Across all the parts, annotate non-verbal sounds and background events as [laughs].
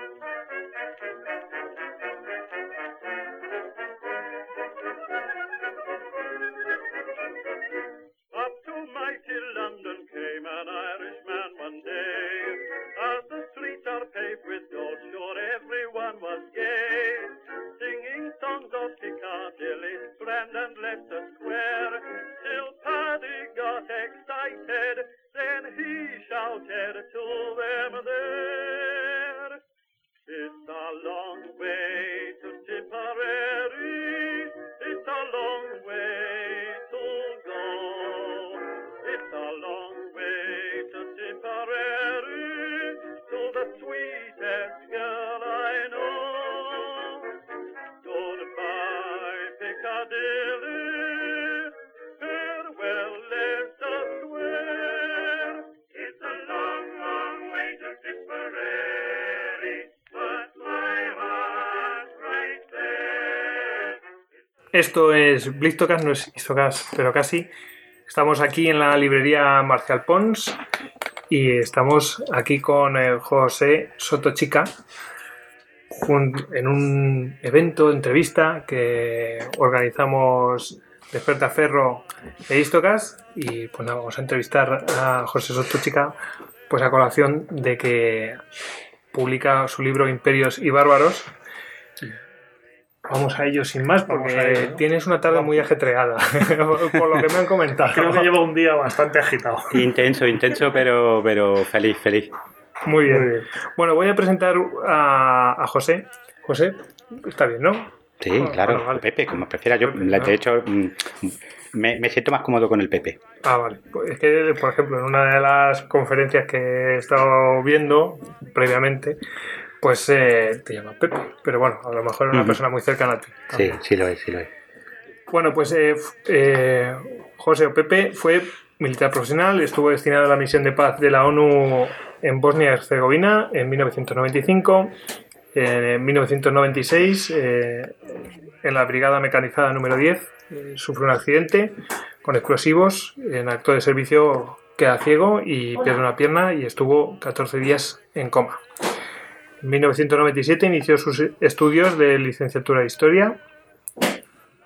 Thank you. Esto es Blistocast, no es Histocast, pero casi. Estamos aquí en la librería Marcial Pons y estamos aquí con el José Sotochica en un evento, entrevista que organizamos Desperta Ferro e Histocast y pues vamos a entrevistar a José Sotochica pues a colación de que publica su libro Imperios y Bárbaros Vamos a ello sin más, porque a ello, ¿no? tienes una tarde muy ajetreada, [laughs] por lo que me han comentado. Creo que llevo un día bastante agitado. Intenso, intenso, pero, pero feliz, feliz. Muy bien. Muy bien. Bueno, voy a presentar a, a José. José, está bien, ¿no? Sí, Bueno, claro, bueno, vale. Pepe, como prefiera. Yo, Pepe, de hecho, mm, me, me siento más cómodo con el Pepe. Ah, vale. Pues es que, por ejemplo, en una de las conferencias que he estado viendo previamente, pues eh, te llama Pepe. Pero bueno, a lo mejor es una persona muy cercana a ti. Sí, sí lo es, sí lo es. Bueno, pues eh, eh, José o Pepe fue militar profesional, estuvo destinado a la misión de paz de la ONU en Bosnia y Herzegovina en 1995. En 1996, eh, en la Brigada Mecanizada número 10, eh, sufre un accidente con explosivos. En acto de servicio queda ciego y pierde una pierna y estuvo 14 días en coma. En 1997 inició sus estudios de licenciatura de Historia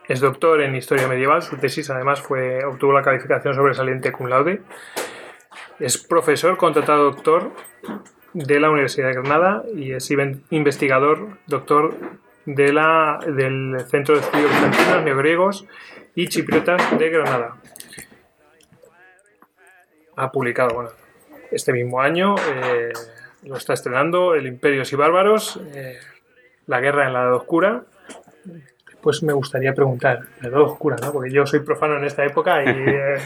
es doctor en Historia Medieval, su tesis además fue, obtuvo la calificación sobresaliente cum laude. Es profesor contratado doctor de la Universidad de Granada y es investigador doctor del Centro de Estudios Bizantinos, Neogriegos y Chipriotas de Granada. Ha publicado, bueno, este mismo año, eh, lo está estrenando, El Imperios y Bárbaros, eh, La Guerra en la Edad Oscura, pues me gustaría preguntar, la edad oscura, ¿no? Porque yo soy profano en esta época y eh,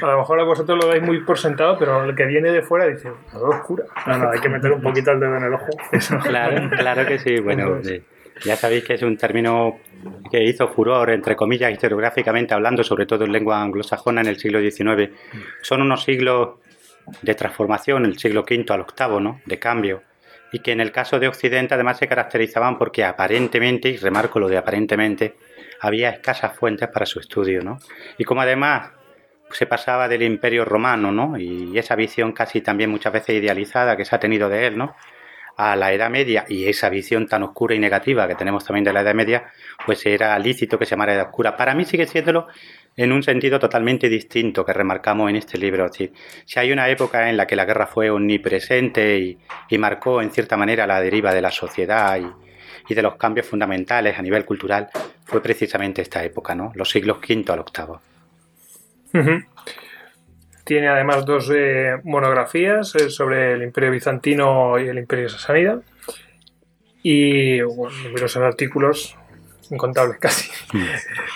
a lo mejor a vosotros lo dais muy por sentado, pero el que viene de fuera dice, la edad oscura. No, no, hay que meter un poquito el dedo en el ojo. Claro, claro que sí. Bueno, Entonces- eh, ya sabéis que es un término que hizo furor, entre comillas, historiográficamente hablando, sobre todo en lengua anglosajona en el siglo XIX. Son unos siglos de transformación, el siglo V al VIII, ¿no? De cambio. Y que en el caso de Occidente además se caracterizaban porque aparentemente, y remarco lo de aparentemente, había escasas fuentes para su estudio, ¿no? Y como además se pasaba del imperio romano, ¿no? Y esa visión casi también muchas veces idealizada que se ha tenido de él, ¿no? a la Edad Media y esa visión tan oscura y negativa que tenemos también de la Edad Media, pues era lícito que se llamara Edad Oscura. Para mí sigue siéndolo en un sentido totalmente distinto que remarcamos en este libro. Decir, si hay una época en la que la guerra fue omnipresente y, y marcó en cierta manera la deriva de la sociedad y, y de los cambios fundamentales a nivel cultural, fue precisamente esta época, ¿no? Los siglos V al. Ujú. Tiene además dos eh, monografías eh, sobre el Imperio Bizantino y el Imperio Sasánida. Y bueno, numerosos artículos, incontables [laughs] casi.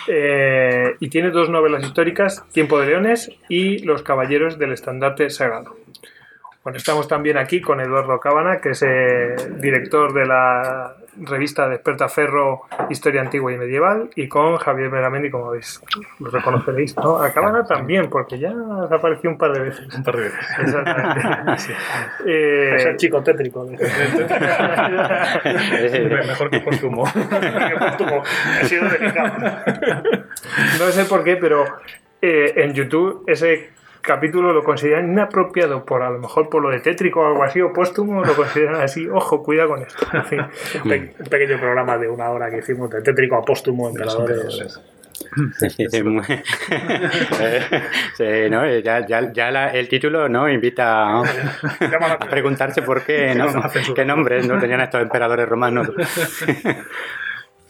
Eh, y tiene dos novelas históricas, Tiempo de Leones y Los Caballeros del Estandarte Sagrado. Bueno, estamos también aquí con Eduardo Cábana, que es eh, director de la revista Desperta Ferro Historia Antigua y Medieval, y con Javier Meramendi, como veis, lo reconoceréis, ¿no? A Cábana también, porque ya has aparecido un par de veces. Un par de veces. Exactamente. [laughs] Sí. Eh, Es el chico tétrico. Eh, [laughs] Mejor que póstumo. He sido delicado. [laughs] no sé por qué, pero eh, en YouTube ese capítulo lo consideran inapropiado por a lo mejor por lo de tétrico o algo así o póstumo, lo consideran así, ojo, cuidado con esto. En fin. Un, pe- un pequeño programa de una hora que hicimos de tétrico a póstumo en Peladores. Sí, sí, muy- Eh, sí, ¿no? Eh, Ya, ya, ya la- el título no invita a, preguntarse por qué, [laughs] ¿no? Qué nombres no tenían estos emperadores romanos.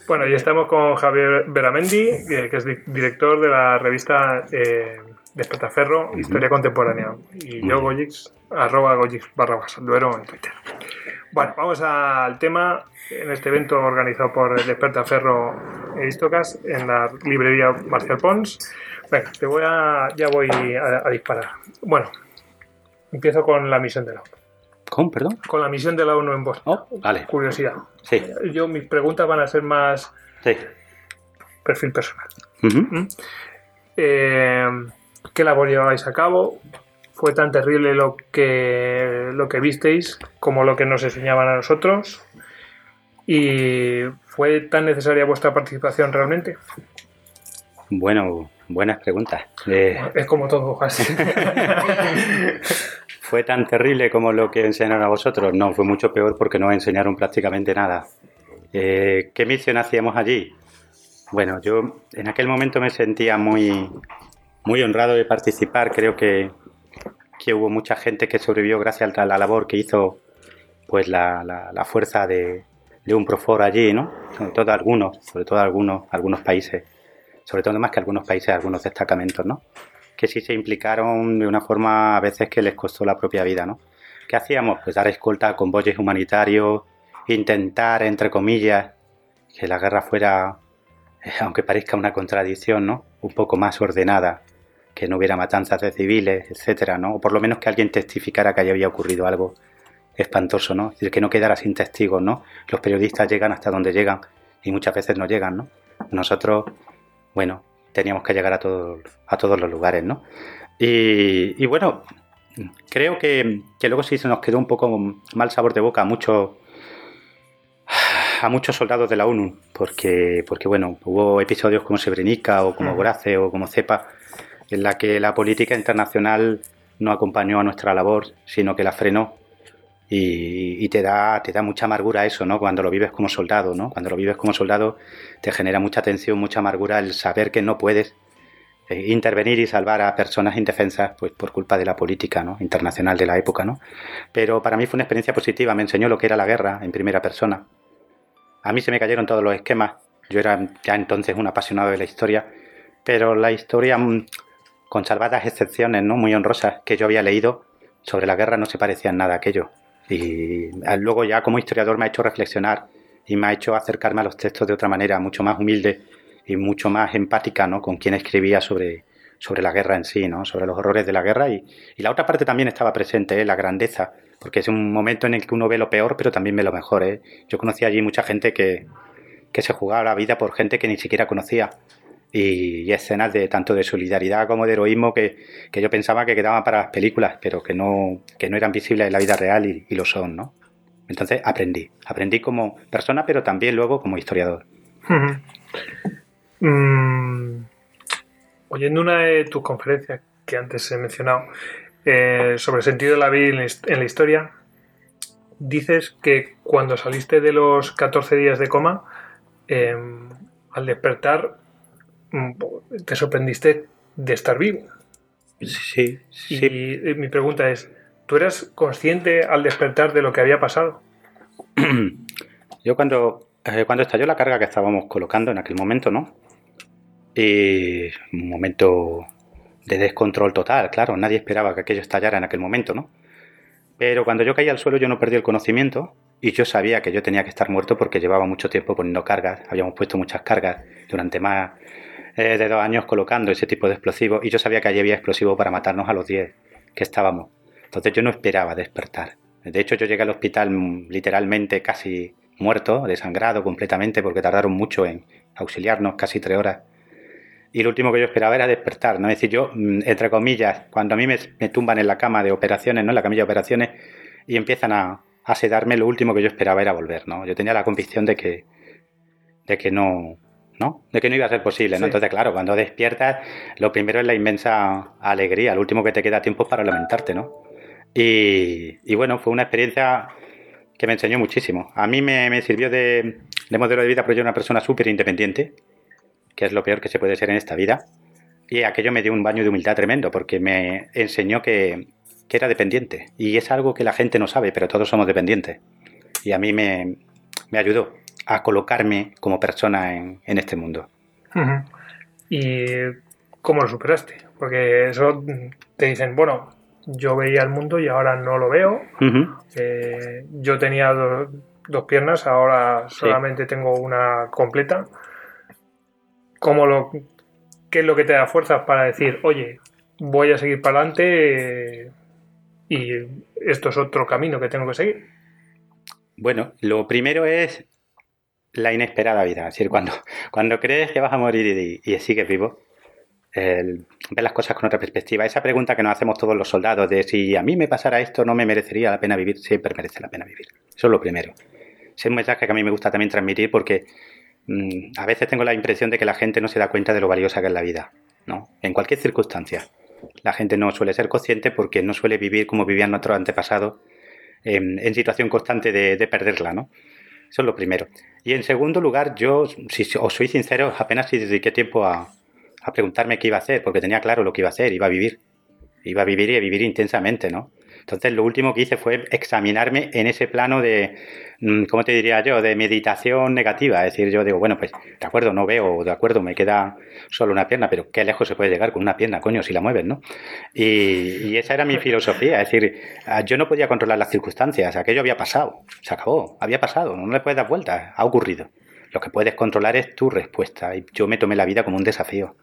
Bueno, y estamos con Javier Beramendi, que, que es di- director de la revista eh, Despertaferro, Historia Contemporánea. Y yo, Goyix, arroba Goyix barra Duero en Twitter. Bueno, vamos al tema en este evento organizado por el Despertaferro e Istocas en la librería Marcial Pons. Venga, te voy a, ya voy a, a disparar. Bueno, empiezo con la misión de la ONU. ¿Cómo, perdón? Con la misión de la ONU en Bosnia. Oh, vale. Curiosidad. Sí, Yo, mis preguntas van a ser más sí. perfil personal. Eh, ¿Qué labor llevabais a cabo? ¿Fue tan terrible lo que, lo que visteis como lo que nos enseñaban a nosotros? ¿Y fue tan necesaria vuestra participación realmente? Bueno, buenas preguntas. Eh, Es como todo, casi. [laughs] ¿Fue tan terrible como lo que enseñaron a vosotros? No, fue mucho peor porque no enseñaron prácticamente nada. Eh, ¿Qué misión hacíamos allí? Bueno, yo en aquel momento me sentía muy, muy honrado de participar. Creo que, que hubo mucha gente que sobrevivió gracias a la labor que hizo pues la, la- la fuerza de, de un Profor allí, ¿no? Sobre todo algunos, sobre todo algunos, algunos países, sobre todo más que algunos países, algunos destacamentos, ¿no? que sí se implicaron de una forma a veces que les costó la propia vida, ¿no? ¿Qué hacíamos? Pues dar escolta a convoyes humanitarios, intentar, entre comillas, que la guerra fuera, eh, aunque parezca una contradicción, ¿no? Un poco más ordenada, que no hubiera matanzas de civiles, etcétera, ¿no? O por lo menos que alguien testificara que allí había ocurrido algo espantoso, ¿no? Es decir, que no quedara sin testigos, ¿no? Los periodistas llegan hasta donde llegan y muchas veces no llegan, ¿no? Nosotros, bueno, teníamos que llegar a todos, a todos los lugares, ¿no? Y, y bueno, creo que, que luego sí se nos quedó un poco mal sabor de boca a muchos a muchos soldados de la ONU, porque, porque bueno, hubo episodios como Srebrenica o como Mm. Grace o como Cepa, en la que la política internacional no acompañó a nuestra labor, sino que la frenó. Y, te, da, te da mucha amargura eso, ¿no? Cuando lo vives como soldado, ¿no? Cuando lo vives como soldado te genera mucha tensión, mucha amargura el saber que no puedes eh, intervenir y salvar a personas indefensas pues por culpa de la política ¿no? internacional de la época, ¿no? Pero para mí fue una experiencia positiva, me enseñó lo que era la guerra en primera persona. A mí se me cayeron todos los esquemas. Yo era ya entonces un apasionado de la historia, pero la historia mm, con salvadas excepciones, ¿no? Muy honrosas que yo había leído sobre la guerra no se parecía en nada a aquello. Y luego ya como historiador me ha hecho reflexionar y me ha hecho acercarme a los textos de otra manera, mucho más humilde y mucho más empática, ¿no? Con quien escribía sobre, sobre la guerra en sí, ¿no? Sobre los horrores de la guerra y, y la otra parte también estaba presente, ¿eh? la grandeza, porque es un momento en el que uno ve lo peor, pero también ve lo mejor, ¿eh? Yo conocí allí mucha gente que, que se jugaba la vida por gente que ni siquiera conocía y, escenas de tanto de solidaridad como de heroísmo que, que yo pensaba que quedaban para las películas, pero que no, que no eran visibles en la vida real y, lo son, ¿no? Entonces aprendí, aprendí como persona, pero también luego como historiador. Mm, oyendo una de tus conferencias que antes he mencionado eh, sobre el sentido de la vida en la historia, dices que cuando saliste de los 14 días de coma, eh, al despertar te sorprendiste de estar vivo. Sí, Y sí. eh, mi pregunta es, ¿tú eras consciente al despertar de lo que había pasado? [clears throat] Yo cuando, eh, cuando estalló la carga que estábamos colocando en aquel momento, ¿no? Y un momento de descontrol total, claro, nadie esperaba que aquello estallara en aquel momento, ¿no? Pero cuando yo caí al suelo yo no perdí el conocimiento y yo sabía que yo tenía que estar muerto porque llevaba mucho tiempo poniendo cargas, habíamos puesto muchas cargas durante más eh, de dos años colocando ese tipo de explosivos y yo sabía que allí había explosivos para matarnos a los 10 que estábamos. Entonces yo no esperaba despertar. De hecho yo llegué al hospital mm, literalmente casi muerto, desangrado completamente porque tardaron mucho en auxiliarnos, casi tres horas. Y lo último que yo esperaba era despertar, ¿no? Es decir, yo, mm, entre comillas, cuando a mí me, me tumban en la cama de operaciones, ¿no? En la camilla de operaciones, y empiezan a, a sedarme, lo último que yo esperaba era volver, ¿no? Yo tenía la convicción de que, de que no, ¿no? De que no iba a ser posible, ¿no? Sí. Entonces, claro, cuando despiertas, lo primero es la inmensa alegría, lo último que te queda tiempo es para lamentarte, ¿no? Y, y bueno, fue una experiencia que me enseñó muchísimo. A mí me, me sirvió de, de modelo de vida porque yo era una persona súper independiente, que es lo peor que se puede ser en esta vida. Y aquello me dio un baño de humildad tremendo porque me enseñó que, que era dependiente. Y es algo que la gente no sabe, pero todos somos dependientes. Y a mí me, me ayudó a colocarme como persona en, en este mundo. ¿Y cómo lo superaste? Porque eso te dicen, bueno, yo veía el mundo y ahora no lo veo. Eh, yo tenía do- dos piernas, ahora solamente tengo una completa. ¿Cómo lo, ¿Qué es lo que te da fuerzas para decir, oye, voy a seguir para adelante eh, y esto es otro camino que tengo que seguir? Bueno, lo primero es la inesperada vida. Es decir, cuando, [laughs] cuando crees que vas a morir y, sigues vivo, el- ver las cosas con otra perspectiva. Esa pregunta que nos hacemos todos los soldados de si a mí me pasara esto, no me merecería la pena vivir, siempre merece la pena vivir. Eso es lo primero. Es un mensaje que a mí me gusta también transmitir porque mm, a veces tengo la impresión de que la gente no se da cuenta de lo valiosa que es la vida, ¿no? En cualquier circunstancia. La gente no suele ser consciente porque no suele vivir como vivían nuestros antepasados en, en situación constante de, de perderla, ¿no? Eso es lo primero. Y en segundo lugar, yo, si os soy sincero, apenas si dediqué tiempo a, a preguntarme qué iba a hacer, porque tenía claro lo que iba a hacer, iba a vivir. Iba a vivir y a vivir intensamente, ¿no? Entonces lo último que hice fue examinarme en ese plano de, mm, ¿cómo te diría yo?, de meditación negativa. Es decir, yo digo, bueno, pues de acuerdo, no veo, de acuerdo, me queda solo una pierna, pero qué lejos se puede llegar con una pierna, coño, si la mueves, ¿no? Y, esa era mi filosofía, es decir, ah, yo no podía controlar las circunstancias, aquello había pasado, se acabó, había pasado, no le puedes dar vueltas, ha ocurrido. Lo que puedes controlar es tu respuesta y yo me tomé la vida como un desafío.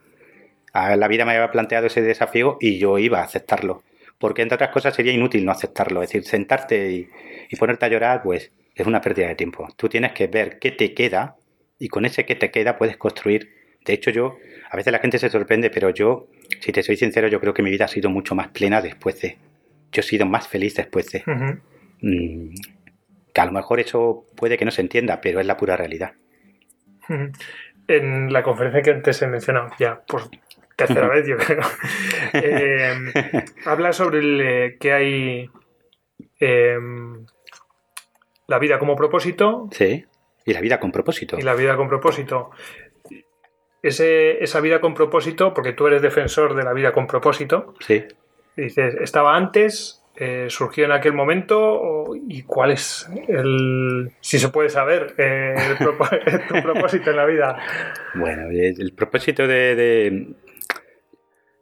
Ah, La vida me había planteado ese desafío y yo iba a aceptarlo. Porque entre otras cosas sería inútil no aceptarlo. Es decir, sentarte y, y ponerte a llorar, pues es una pérdida de tiempo. Tú tienes que ver qué te queda y con ese que te queda puedes construir. De hecho, yo, a veces la gente se sorprende, pero yo, si te soy sincero, yo creo que mi vida ha sido mucho más plena después de. Yo he sido más feliz después de. Mm, que a lo mejor eso puede que no se entienda, pero es la pura realidad. En la conferencia que antes he mencionado, ya por tercera [laughs] vez, yo creo, eh, habla sobre el, eh, que hay eh, la vida como propósito Sí. Y la vida con propósito. y la vida con propósito. Ese, esa vida con propósito, porque tú eres defensor de la vida con propósito, Sí. dices, estaba antes, eh, surgió en aquel momento, ¿y cuál es el, si se puede saber, eh, el [laughs] tu propósito en la vida? Bueno, el el propósito de, de,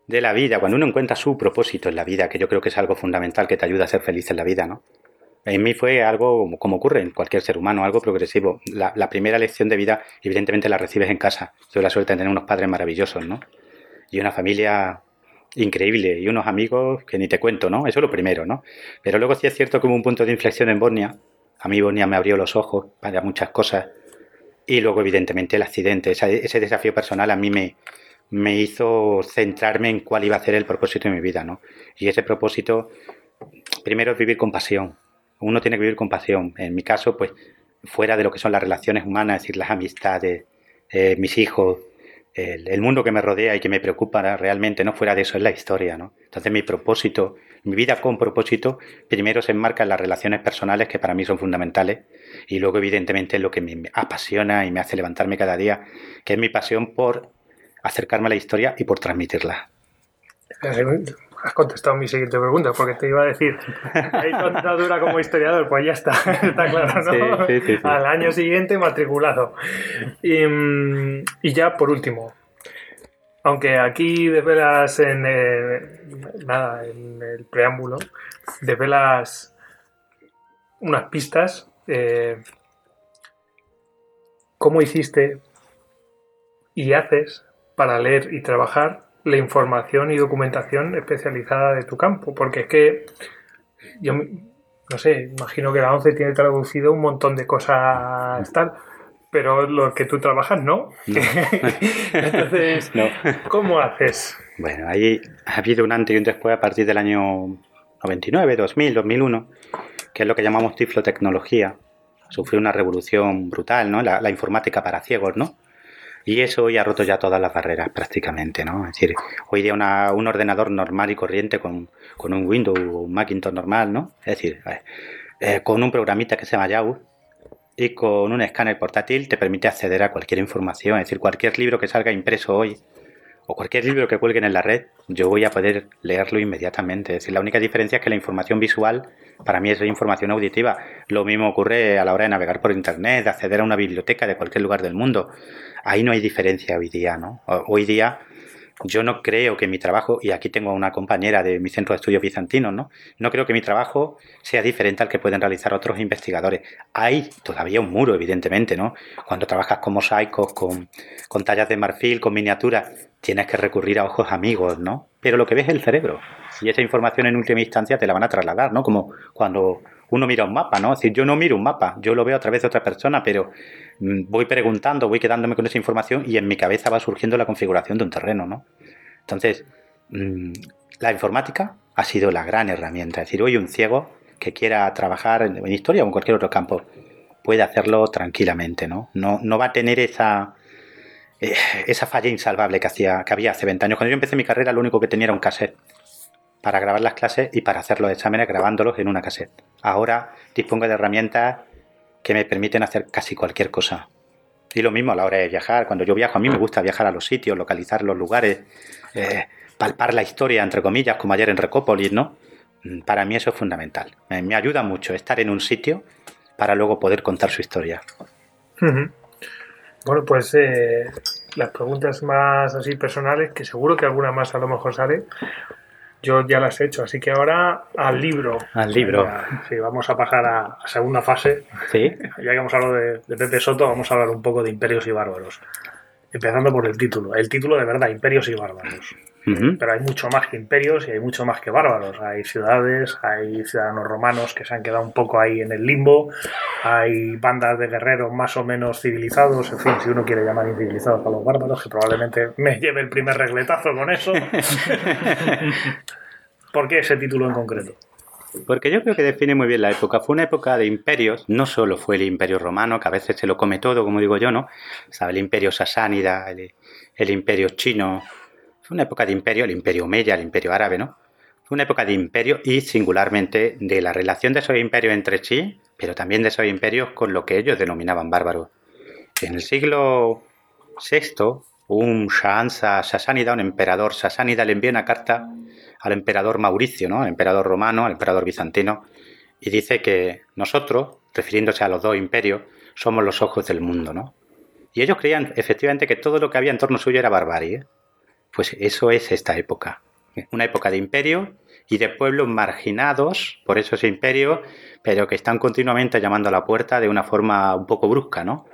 de la vida, cuando uno encuentra su propósito en la vida, que yo creo que es algo fundamental que te ayuda a ser feliz en la vida, ¿no? En mí fue algo como ocurre en cualquier ser humano, algo progresivo. La, primera lección de vida, evidentemente, la recibes en casa. Tuve la suerte de tener unos padres maravillosos, ¿no? Y una familia increíble y unos amigos que ni te cuento, ¿no? Eso es lo primero, ¿no? Pero luego sí es cierto que hubo un punto de inflexión en Bosnia. A mí Bosnia me abrió los ojos para muchas cosas. Y luego, evidentemente, el accidente, ese desafío personal a mí me, me hizo centrarme en cuál iba a ser el propósito de mi vida, ¿no? Y ese propósito, primero es vivir con pasión. Uno tiene que vivir con pasión. En mi caso, pues, fuera de lo que son las relaciones humanas, es decir, las amistades, eh, mis hijos, el, mundo que me rodea y que me preocupa realmente, no fuera de eso, es la historia, ¿no? Entonces mi propósito, mi vida con propósito, primero se enmarca en las relaciones personales que para mí son fundamentales y luego evidentemente lo que me apasiona y me hace levantarme cada día, que es mi pasión por acercarme a la historia y por transmitirla. Has contestado mi siguiente pregunta, porque te iba a decir, hay tanta dura como historiador, pues ya está, [laughs] está claro, ¿no? Sí, sí, sí, sí. Al año siguiente matriculado. Y, y ya por último, aunque aquí desvelas en, eh, nada, en el preámbulo, desvelas unas pistas, eh, ¿cómo hiciste y haces para leer y trabajar la información y documentación especializada de tu campo? Porque es que yo no sé, imagino que la ONCE tiene traducido un montón de cosas tal, pero lo que tú trabajas no. [laughs] [laughs] Entonces, No. ¿cómo haces? Bueno, ahí ha habido un antes y un después a partir del año 99, 2000, 2001, que es lo que llamamos tiflotecnología. Sufrió una revolución brutal, ¿no? La, la informática para ciegos, ¿no? Y eso hoy ha roto ya todas las barreras prácticamente, ¿no? Es decir, hoy día un ordenador normal y corriente con, con un Windows o un Macintosh normal, ¿no? Es decir, eh, eh, con un programita que se llama Yahoo y con un escáner portátil te permite acceder a cualquier información, es decir, cualquier libro que salga impreso hoy o cualquier libro que cuelguen en la red, yo voy a poder leerlo inmediatamente. Es decir, la única diferencia es que la información visual para mí es información auditiva. Lo mismo ocurre a la hora de navegar por internet, de acceder a una biblioteca de cualquier lugar del mundo. Ahí no hay diferencia hoy día, ¿no? Hoy día yo no creo que mi trabajo, y aquí tengo a una compañera de mi centro de estudios bizantinos, ¿no? No creo que mi trabajo sea diferente al que pueden realizar otros investigadores. Hay todavía un muro, evidentemente, ¿no? Cuando trabajas con mosaicos, con, con tallas de marfil, con miniaturas, tienes que recurrir a ojos amigos, ¿no? Pero lo que ves es el cerebro. Y esa información en última instancia te la van a trasladar, ¿no? Como cuando uno mira un mapa, ¿no? Es decir, yo no miro un mapa, yo lo veo a través de otra persona, pero mm, voy preguntando, voy quedándome con esa información y en mi cabeza va surgiendo la configuración de un terreno, ¿no? Entonces, mm, la informática ha sido la gran herramienta. Es decir, hoy un ciego que quiera trabajar en, historia o en cualquier otro campo puede hacerlo tranquilamente, ¿no? No, no va a tener esa, eh, esa falla insalvable que, hacía, que había hace 20 años. Cuando yo empecé mi carrera, lo único que tenía era un cassette para grabar las clases y para hacer los exámenes grabándolos en una cassette. Ahora dispongo de herramientas que me permiten hacer casi cualquier cosa. Y lo mismo a la hora de viajar. Cuando yo viajo, a mí me gusta viajar a los sitios, localizar los lugares, eh, palpar la historia, entre comillas, como ayer en Recópolis, ¿no? Mm, Para mí eso es fundamental. Me, ayuda mucho estar en un sitio para luego poder contar su historia. Bueno, pues eh, las preguntas más así personales, que seguro que alguna más a lo mejor sale, yo ya las he hecho, así que ahora al libro. Al libro. Venga, Sí, vamos a pasar a, segunda fase. ¿Sí? Ya que hemos hablado de, de Pepe Soto, vamos a hablar un poco de imperios y bárbaros. Empezando por el título. El título de verdad, imperios y bárbaros. Pero hay mucho más que imperios y hay mucho más que bárbaros. Hay ciudades, hay ciudadanos romanos que se han quedado un poco ahí en el limbo, hay bandas de guerreros más o menos civilizados, en fin, si uno quiere llamar incivilizados a los bárbaros, que probablemente me lleve el primer regletazo con eso. [laughs] ¿Por qué ese título en concreto? Porque yo creo que define muy bien la época. Fue una época de imperios, no solo fue el imperio romano, que a veces se lo come todo, como digo yo, ¿no? Sabe, el imperio sasánida, el, el imperio chino. Fue una época de imperio, el imperio Omeya, el imperio árabe, ¿no? Fue una época de imperio y singularmente de la relación de esos imperios entre sí, pero también de esos imperios con lo que ellos denominaban bárbaros. En el siglo VI, un Shahansa sasánida, un emperador sasánida, le envía una carta al emperador Mauricio, ¿no? al emperador romano, al emperador bizantino, y dice que nosotros, refiriéndose a los dos imperios, somos los ojos del mundo, ¿no? Y ellos creían efectivamente que todo lo que había en torno suyo era barbarie. ¿Eh? Pues eso es esta época. Una época de imperio y de pueblos marginados por esos imperios, pero que están continuamente llamando a la puerta de una forma un poco brusca, ¿no?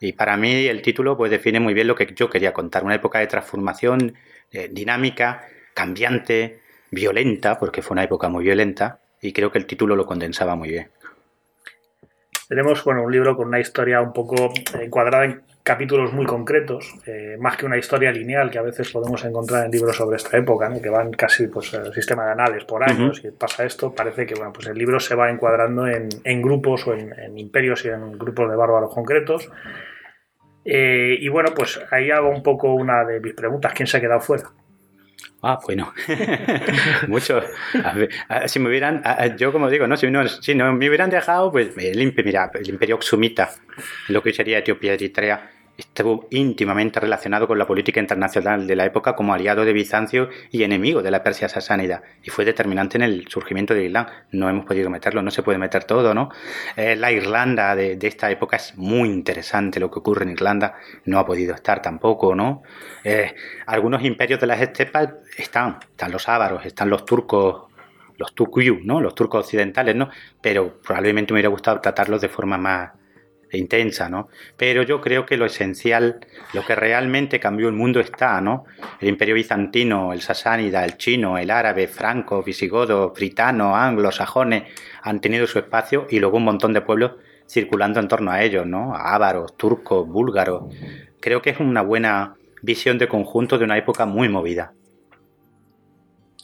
Y para mí el título pues define muy bien lo que yo quería contar, una época de transformación eh, dinámica, cambiante, violenta, porque fue una época muy violenta, y creo que el título lo condensaba muy bien. Tenemos bueno, un libro con una historia un poco encuadrada en capítulos muy concretos, eh, más que una historia lineal que a veces podemos encontrar en libros sobre esta época, ¿no? que van casi pues el sistema de anales por años y pasa esto, parece que bueno, pues el libro se va encuadrando en, en grupos o en, en, imperios y en grupos de bárbaros concretos. Eh, y bueno, pues ahí hago un poco una de mis preguntas, ¿quién se ha quedado fuera? Ah, bueno, [laughs] muchos. Si me hubieran, yo como digo, no, si no, si no me hubieran dejado, pues el, mira, el imperio Oxumita, lo que sería Etiopía y Eritrea, estuvo íntimamente relacionado con la política internacional de la época como aliado de Bizancio y enemigo de la Persia sasánida y fue determinante en el surgimiento de Islam. No hemos podido meterlo, no se puede meter todo, ¿no? Eh, la Irlanda de, esta época es muy interesante lo que ocurre en Irlanda, no ha podido estar tampoco, ¿no? Eh, algunos imperios de las estepas están, están los ávaros, están los turcos los tukuyu, ¿no? Los turcos occidentales, ¿no? Pero probablemente me hubiera gustado tratarlos de forma más intensa, ¿no? Pero yo creo que lo esencial, lo que realmente cambió el mundo está, ¿no? El imperio bizantino, el sasánida, el chino, el árabe, franco, visigodo, britano, anglo, sajones, han tenido su espacio y luego un montón de pueblos circulando en torno a ellos, ¿no? Ávaros, turcos, búlgaros. Creo que es una buena visión de conjunto de una época muy movida.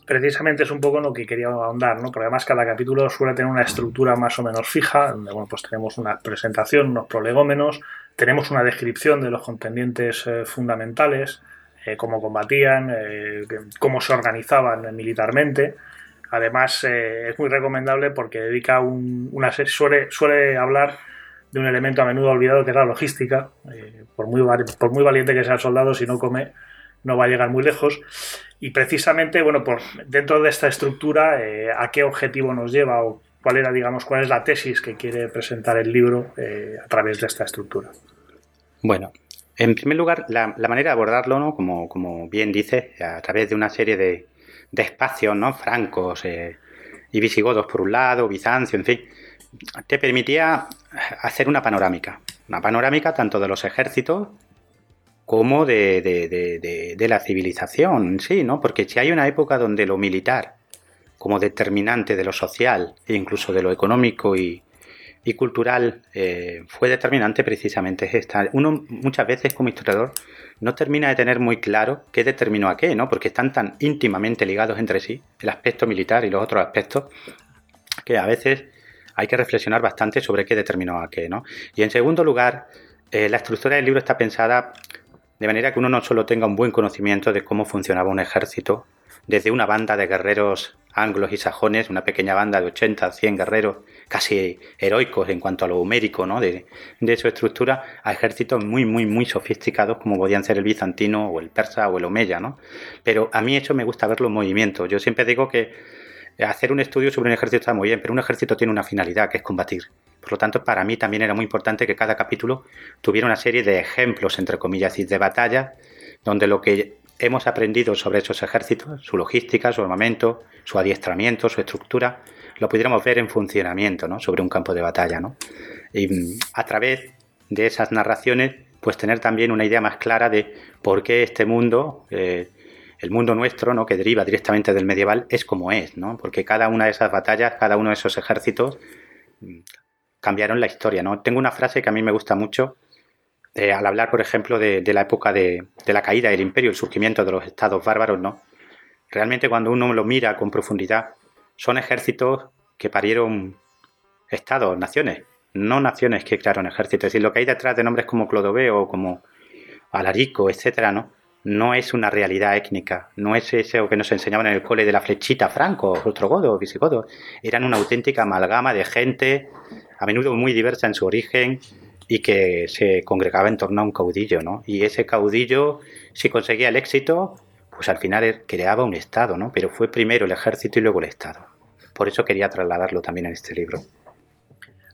Precisamente es un poco lo que quería ahondar, ¿no? Porque además cada capítulo suele tener una estructura más o menos fija, donde bueno, pues tenemos una presentación, unos prolegómenos, tenemos una descripción de los contendientes eh, fundamentales, eh, cómo combatían, eh, cómo se organizaban militarmente. Además, es muy recomendable porque dedica una serie, suele, hablar de un elemento a menudo olvidado que es la logística. por muy valiente que sea el soldado, si no come, no va a llegar muy lejos. Y precisamente, bueno, por, dentro de esta estructura, eh, ¿a qué objetivo nos lleva o cuál era, digamos, cuál es la tesis que quiere presentar el libro eh, a través de esta estructura? Bueno, en primer lugar, la, manera de abordarlo, ¿no? como, como bien dice, a través de una serie de, de espacios, ¿no? Francos eh, y visigodos por un lado, Bizancio, en fin, te permitía hacer una panorámica. Una panorámica tanto de los ejércitos como de, la civilización, sí, ¿no? Porque si hay una época donde lo militar, como determinante de lo social e incluso de lo económico y, cultural, eh, fue determinante precisamente es esta. Uno muchas veces como historiador no termina de tener muy claro qué determinó a qué, ¿no? Porque están tan íntimamente ligados entre sí, el aspecto militar y los otros aspectos, que a veces hay que reflexionar bastante sobre qué determinó a qué, ¿no? Y en segundo lugar, eh, la estructura del libro está pensada de manera que uno no solo tenga un buen conocimiento de cómo funcionaba un ejército, desde una banda de guerreros anglos y sajones, una pequeña banda de 80, 100 guerreros, casi heroicos en cuanto a lo humérico ¿no? de, su estructura, a ejércitos muy, muy, muy sofisticados como podían ser el bizantino o el persa o el omeya. ¿no? Pero a mí eso me gusta verlo en movimiento. Yo siempre digo que hacer un estudio sobre un ejército está muy bien, pero un ejército tiene una finalidad, que es combatir. Por lo tanto, para mí también era muy importante que cada capítulo tuviera una serie de ejemplos, entre comillas, de batalla, donde lo que hemos aprendido sobre esos ejércitos, su logística, su armamento, su adiestramiento, su estructura, lo pudiéramos ver en funcionamiento, ¿no? Sobre un campo de batalla, ¿no? Y mm, a través de esas narraciones, pues tener también una idea más clara de por qué este mundo, eh, el mundo nuestro, ¿no? Que deriva directamente del medieval, es como es, ¿no? Porque cada una de esas batallas, cada uno de esos ejércitos mm, cambiaron la historia, ¿no? Tengo una frase que a mí me gusta mucho eh, al hablar, por ejemplo, de, la época de, la caída del imperio, el surgimiento de los estados bárbaros, ¿no? Realmente cuando uno lo mira con profundidad, son ejércitos que parieron estados, naciones, no naciones que crearon ejércitos. Es decir, lo que hay detrás de nombres como Clodoveo como Alarico, etcétera, ¿no? No es una realidad étnica, no es eso que nos enseñaban en el cole de la flechita franco, ostrogodo, visigodo. Eran una auténtica amalgama de gente a menudo muy diversa en su origen y que se congregaba en torno a un caudillo, ¿no? Y ese caudillo, si conseguía el éxito, pues al final creaba un Estado, ¿no? Pero fue primero el ejército y luego el Estado. Por eso quería trasladarlo también en este libro.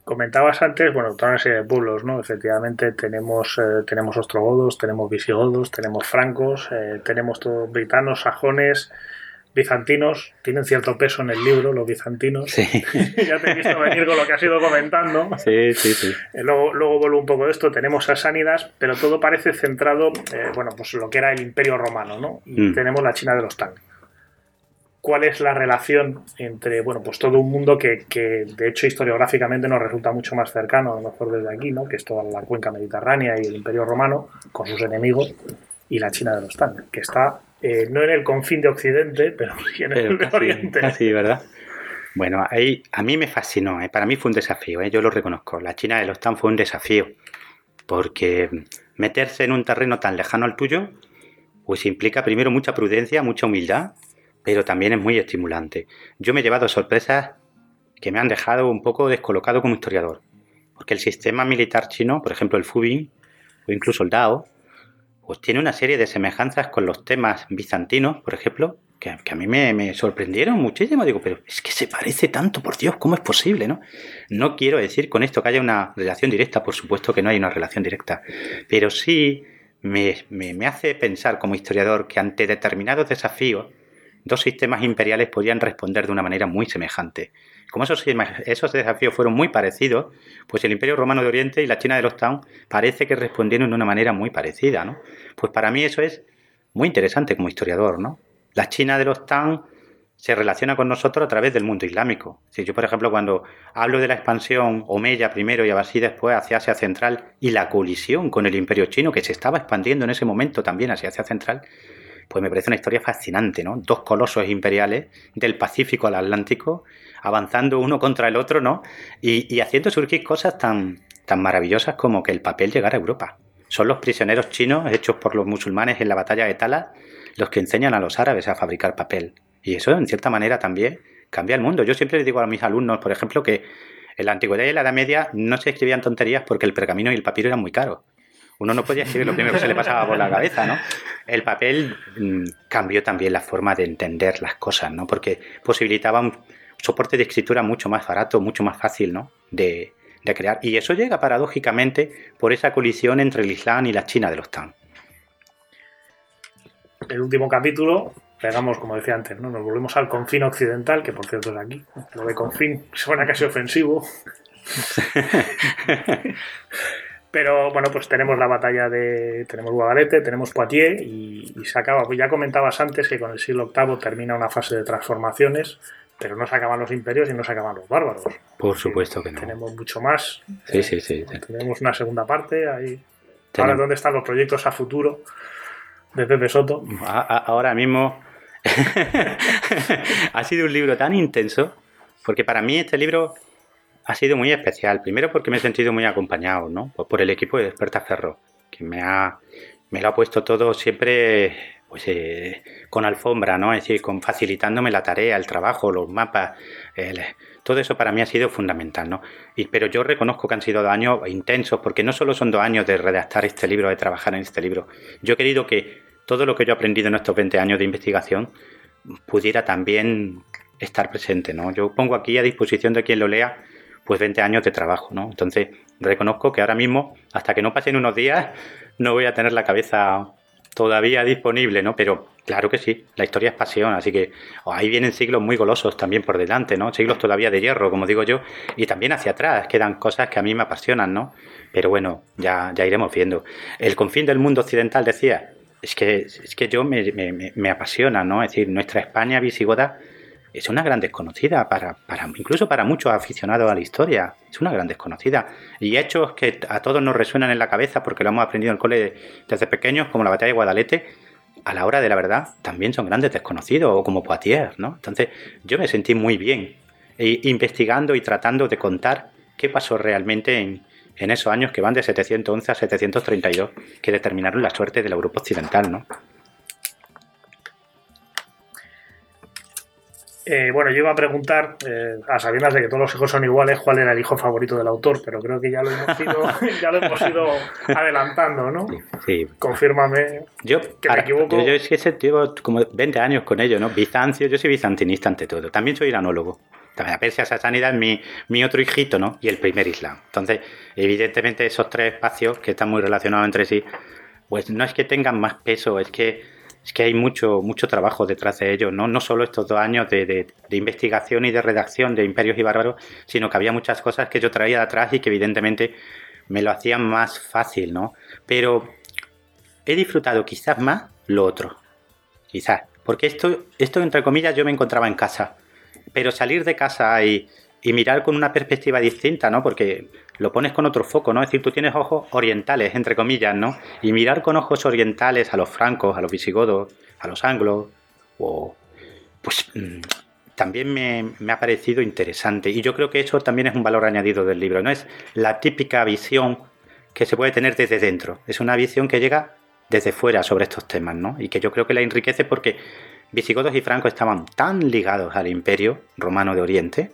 Comentabas antes, bueno, toda una serie de pueblos, ¿no? Efectivamente tenemos, eh, tenemos ostrogodos, tenemos visigodos, tenemos francos, eh, tenemos todos britanos, sajones, bizantinos, tienen cierto peso en el libro, los bizantinos. Sí. [laughs] ya te he visto venir con lo que has ido comentando. Sí, sí, sí. Eh, luego, luego vuelvo un poco de esto, tenemos a Sánidas, pero todo parece centrado, eh, bueno, pues lo que era el imperio romano, ¿no? Y mm. tenemos la China de los Tang. ¿Cuál es la relación entre, bueno, pues todo un mundo que, que, de hecho historiográficamente nos resulta mucho más cercano, a lo mejor desde aquí, ¿no? Que es toda la cuenca mediterránea y el imperio romano, con sus enemigos, y la China de los Tang, que está eh, no en el confín de Occidente, pero [laughs] sí en el de Oriente. Sí, ¿verdad? Bueno, ahí a mí me fascinó, ¿eh? para mí fue un desafío, ¿eh? yo lo reconozco. La China de los Tang fue un desafío, porque meterse en un terreno tan lejano al tuyo, pues implica primero mucha prudencia, mucha humildad, pero también es muy estimulante. Yo me he llevado sorpresas que me han dejado un poco descolocado como historiador, porque el sistema militar chino, por ejemplo el Fubin o incluso el Dao, pues tiene una serie de semejanzas con los temas bizantinos, por ejemplo, que, a mí me, sorprendieron muchísimo. Digo, pero es que se parece tanto, por Dios, ¿cómo es posible? No, no quiero decir con esto que haya una relación directa, por supuesto que no hay una relación directa, pero sí me, me hace pensar como historiador que ante determinados desafíos, dos sistemas imperiales podían responder de una manera muy semejante. Como esos, desafíos fueron muy parecidos, pues el Imperio Romano de Oriente y la China de los Tang parece que respondieron de una manera muy parecida, ¿no? Pues para mí eso es muy interesante como historiador, ¿no? La China de los Tang se relaciona con nosotros a través del mundo islámico. Si yo, por ejemplo, cuando hablo de la expansión Omeya primero y Abasí después hacia Asia Central y la colisión con el Imperio Chino que se estaba expandiendo en ese momento también hacia Asia Central, pues me parece una historia fascinante, ¿no? Dos colosos imperiales del Pacífico al Atlántico, avanzando uno contra el otro, ¿no? Y, haciendo surgir cosas tan, tan maravillosas como que el papel llegara a Europa. Son los prisioneros chinos hechos por los musulmanes en la batalla de Tala los que enseñan a los árabes a fabricar papel. Y eso, en cierta manera, también cambia el mundo. Yo siempre les digo a mis alumnos, por ejemplo, que en la antigüedad y la Edad Media no se escribían tonterías porque el pergamino y el papiro eran muy caros. Uno no podía escribir lo primero que se le pasaba por la cabeza, ¿no? El papel mm, cambió también la forma de entender las cosas, ¿no? Porque posibilitaba un soporte de escritura mucho más barato, mucho más fácil, ¿no? De, de crear. Y eso llega paradójicamente por esa colisión entre el Islam y la China de los Tang. El último capítulo pegamos, como decía antes, ¿no? Nos volvemos al confín occidental, que por cierto es aquí. Lo de confín suena casi ofensivo. [laughs] Pero bueno, pues tenemos la batalla de. Tenemos Guadalete, tenemos Poitiers y, se acaba. Pues ya comentabas antes que con el siglo VIII termina una fase de transformaciones, pero no se acaban los imperios y no se acaban los bárbaros. Por supuesto que no. Tenemos mucho más. Sí, sí, sí. Tenemos una segunda parte ahí. Ahora, ¿dónde están los proyectos a futuro de Pepe Soto? ahora mismo [laughs] ha sido un libro tan intenso, porque para mí este libro ha sido muy especial. Primero porque me he sentido muy acompañado, ¿no? Pues por el equipo de Experta Ferro, que me ha, me lo ha puesto todo siempre pues, eh, con alfombra, ¿no? Es decir, con facilitándome la tarea, el trabajo, los mapas. todo eso para mí ha sido fundamental, ¿no? Y, pero yo reconozco que han sido dos años intensos, porque no solo son dos años de redactar este libro, de trabajar en este libro. Yo he querido que todo lo que yo he aprendido en estos 20 años de investigación pudiera también estar presente, ¿no? Yo pongo aquí a disposición de quien lo lea pues 20 años de trabajo, ¿no? Entonces, reconozco que ahora mismo, hasta que no pasen unos días, [laughs] no voy a tener la cabeza todavía disponible, ¿no? Pero claro que sí, la historia es pasión, así que ahí vienen siglos muy golosos también por delante, ¿no? Siglos todavía de hierro, como digo yo, y también hacia atrás quedan cosas que a mí me apasionan, ¿no? Pero bueno, ya, ya iremos viendo. El confín del mundo occidental, decía, es que, es que yo me, me, apasiona, ¿no? Es decir, nuestra España visigoda es una gran desconocida, para, incluso para muchos aficionados a la historia, es una gran desconocida. Y hechos que a todos nos resuenan en la cabeza porque lo hemos aprendido en el cole desde pequeños, como la batalla de Guadalete, a la hora de la verdad también son grandes desconocidos, o como Poitiers, ¿no? Entonces yo me sentí muy bien e, investigando y tratando de contar qué pasó realmente en, en esos años que van de 711 a 732, que determinaron la suerte de la Europa occidental, ¿no? Eh, bueno, yo iba a preguntar, eh, a sabiendas de que todos los hijos son iguales, cuál era el hijo favorito del autor, pero creo que ya lo hemos ido, [laughs] ya lo hemos ido adelantando, ¿no? Sí. Confírmame yo, que me equivoco. Yo, es que llevo como 20 años con ello, ¿no? Bizancio, yo soy bizantinista ante todo. También soy iranólogo. También la Persia Sasánida es mi, mi otro hijito, ¿no? Y el primer Islam. Entonces, evidentemente esos tres espacios que están muy relacionados entre sí, pues no es que tengan más peso, es que, es que hay mucho, mucho trabajo detrás de ellos, ¿no? No solo estos dos años de, de, de, investigación y de redacción de Imperios y Bárbaros, sino que había muchas cosas que yo traía de atrás y que evidentemente me lo hacían más fácil, ¿no? Pero he disfrutado quizás más lo otro. Quizás. Porque esto, esto entre comillas, yo me encontraba en casa pero salir de casa y, mirar con una perspectiva distinta, ¿no? Porque lo pones con otro foco, ¿no? Es decir, tú tienes ojos orientales, entre comillas, ¿no? Y mirar con ojos orientales a los francos, a los visigodos, a los anglos, o, pues mm, también me, me, ha parecido interesante. Y yo creo que eso también es un valor añadido del libro. No es la típica visión que se puede tener desde dentro. Es una visión que llega desde fuera sobre estos temas, ¿no? Y que yo creo que la enriquece porque visigodos y francos estaban tan ligados al imperio romano de Oriente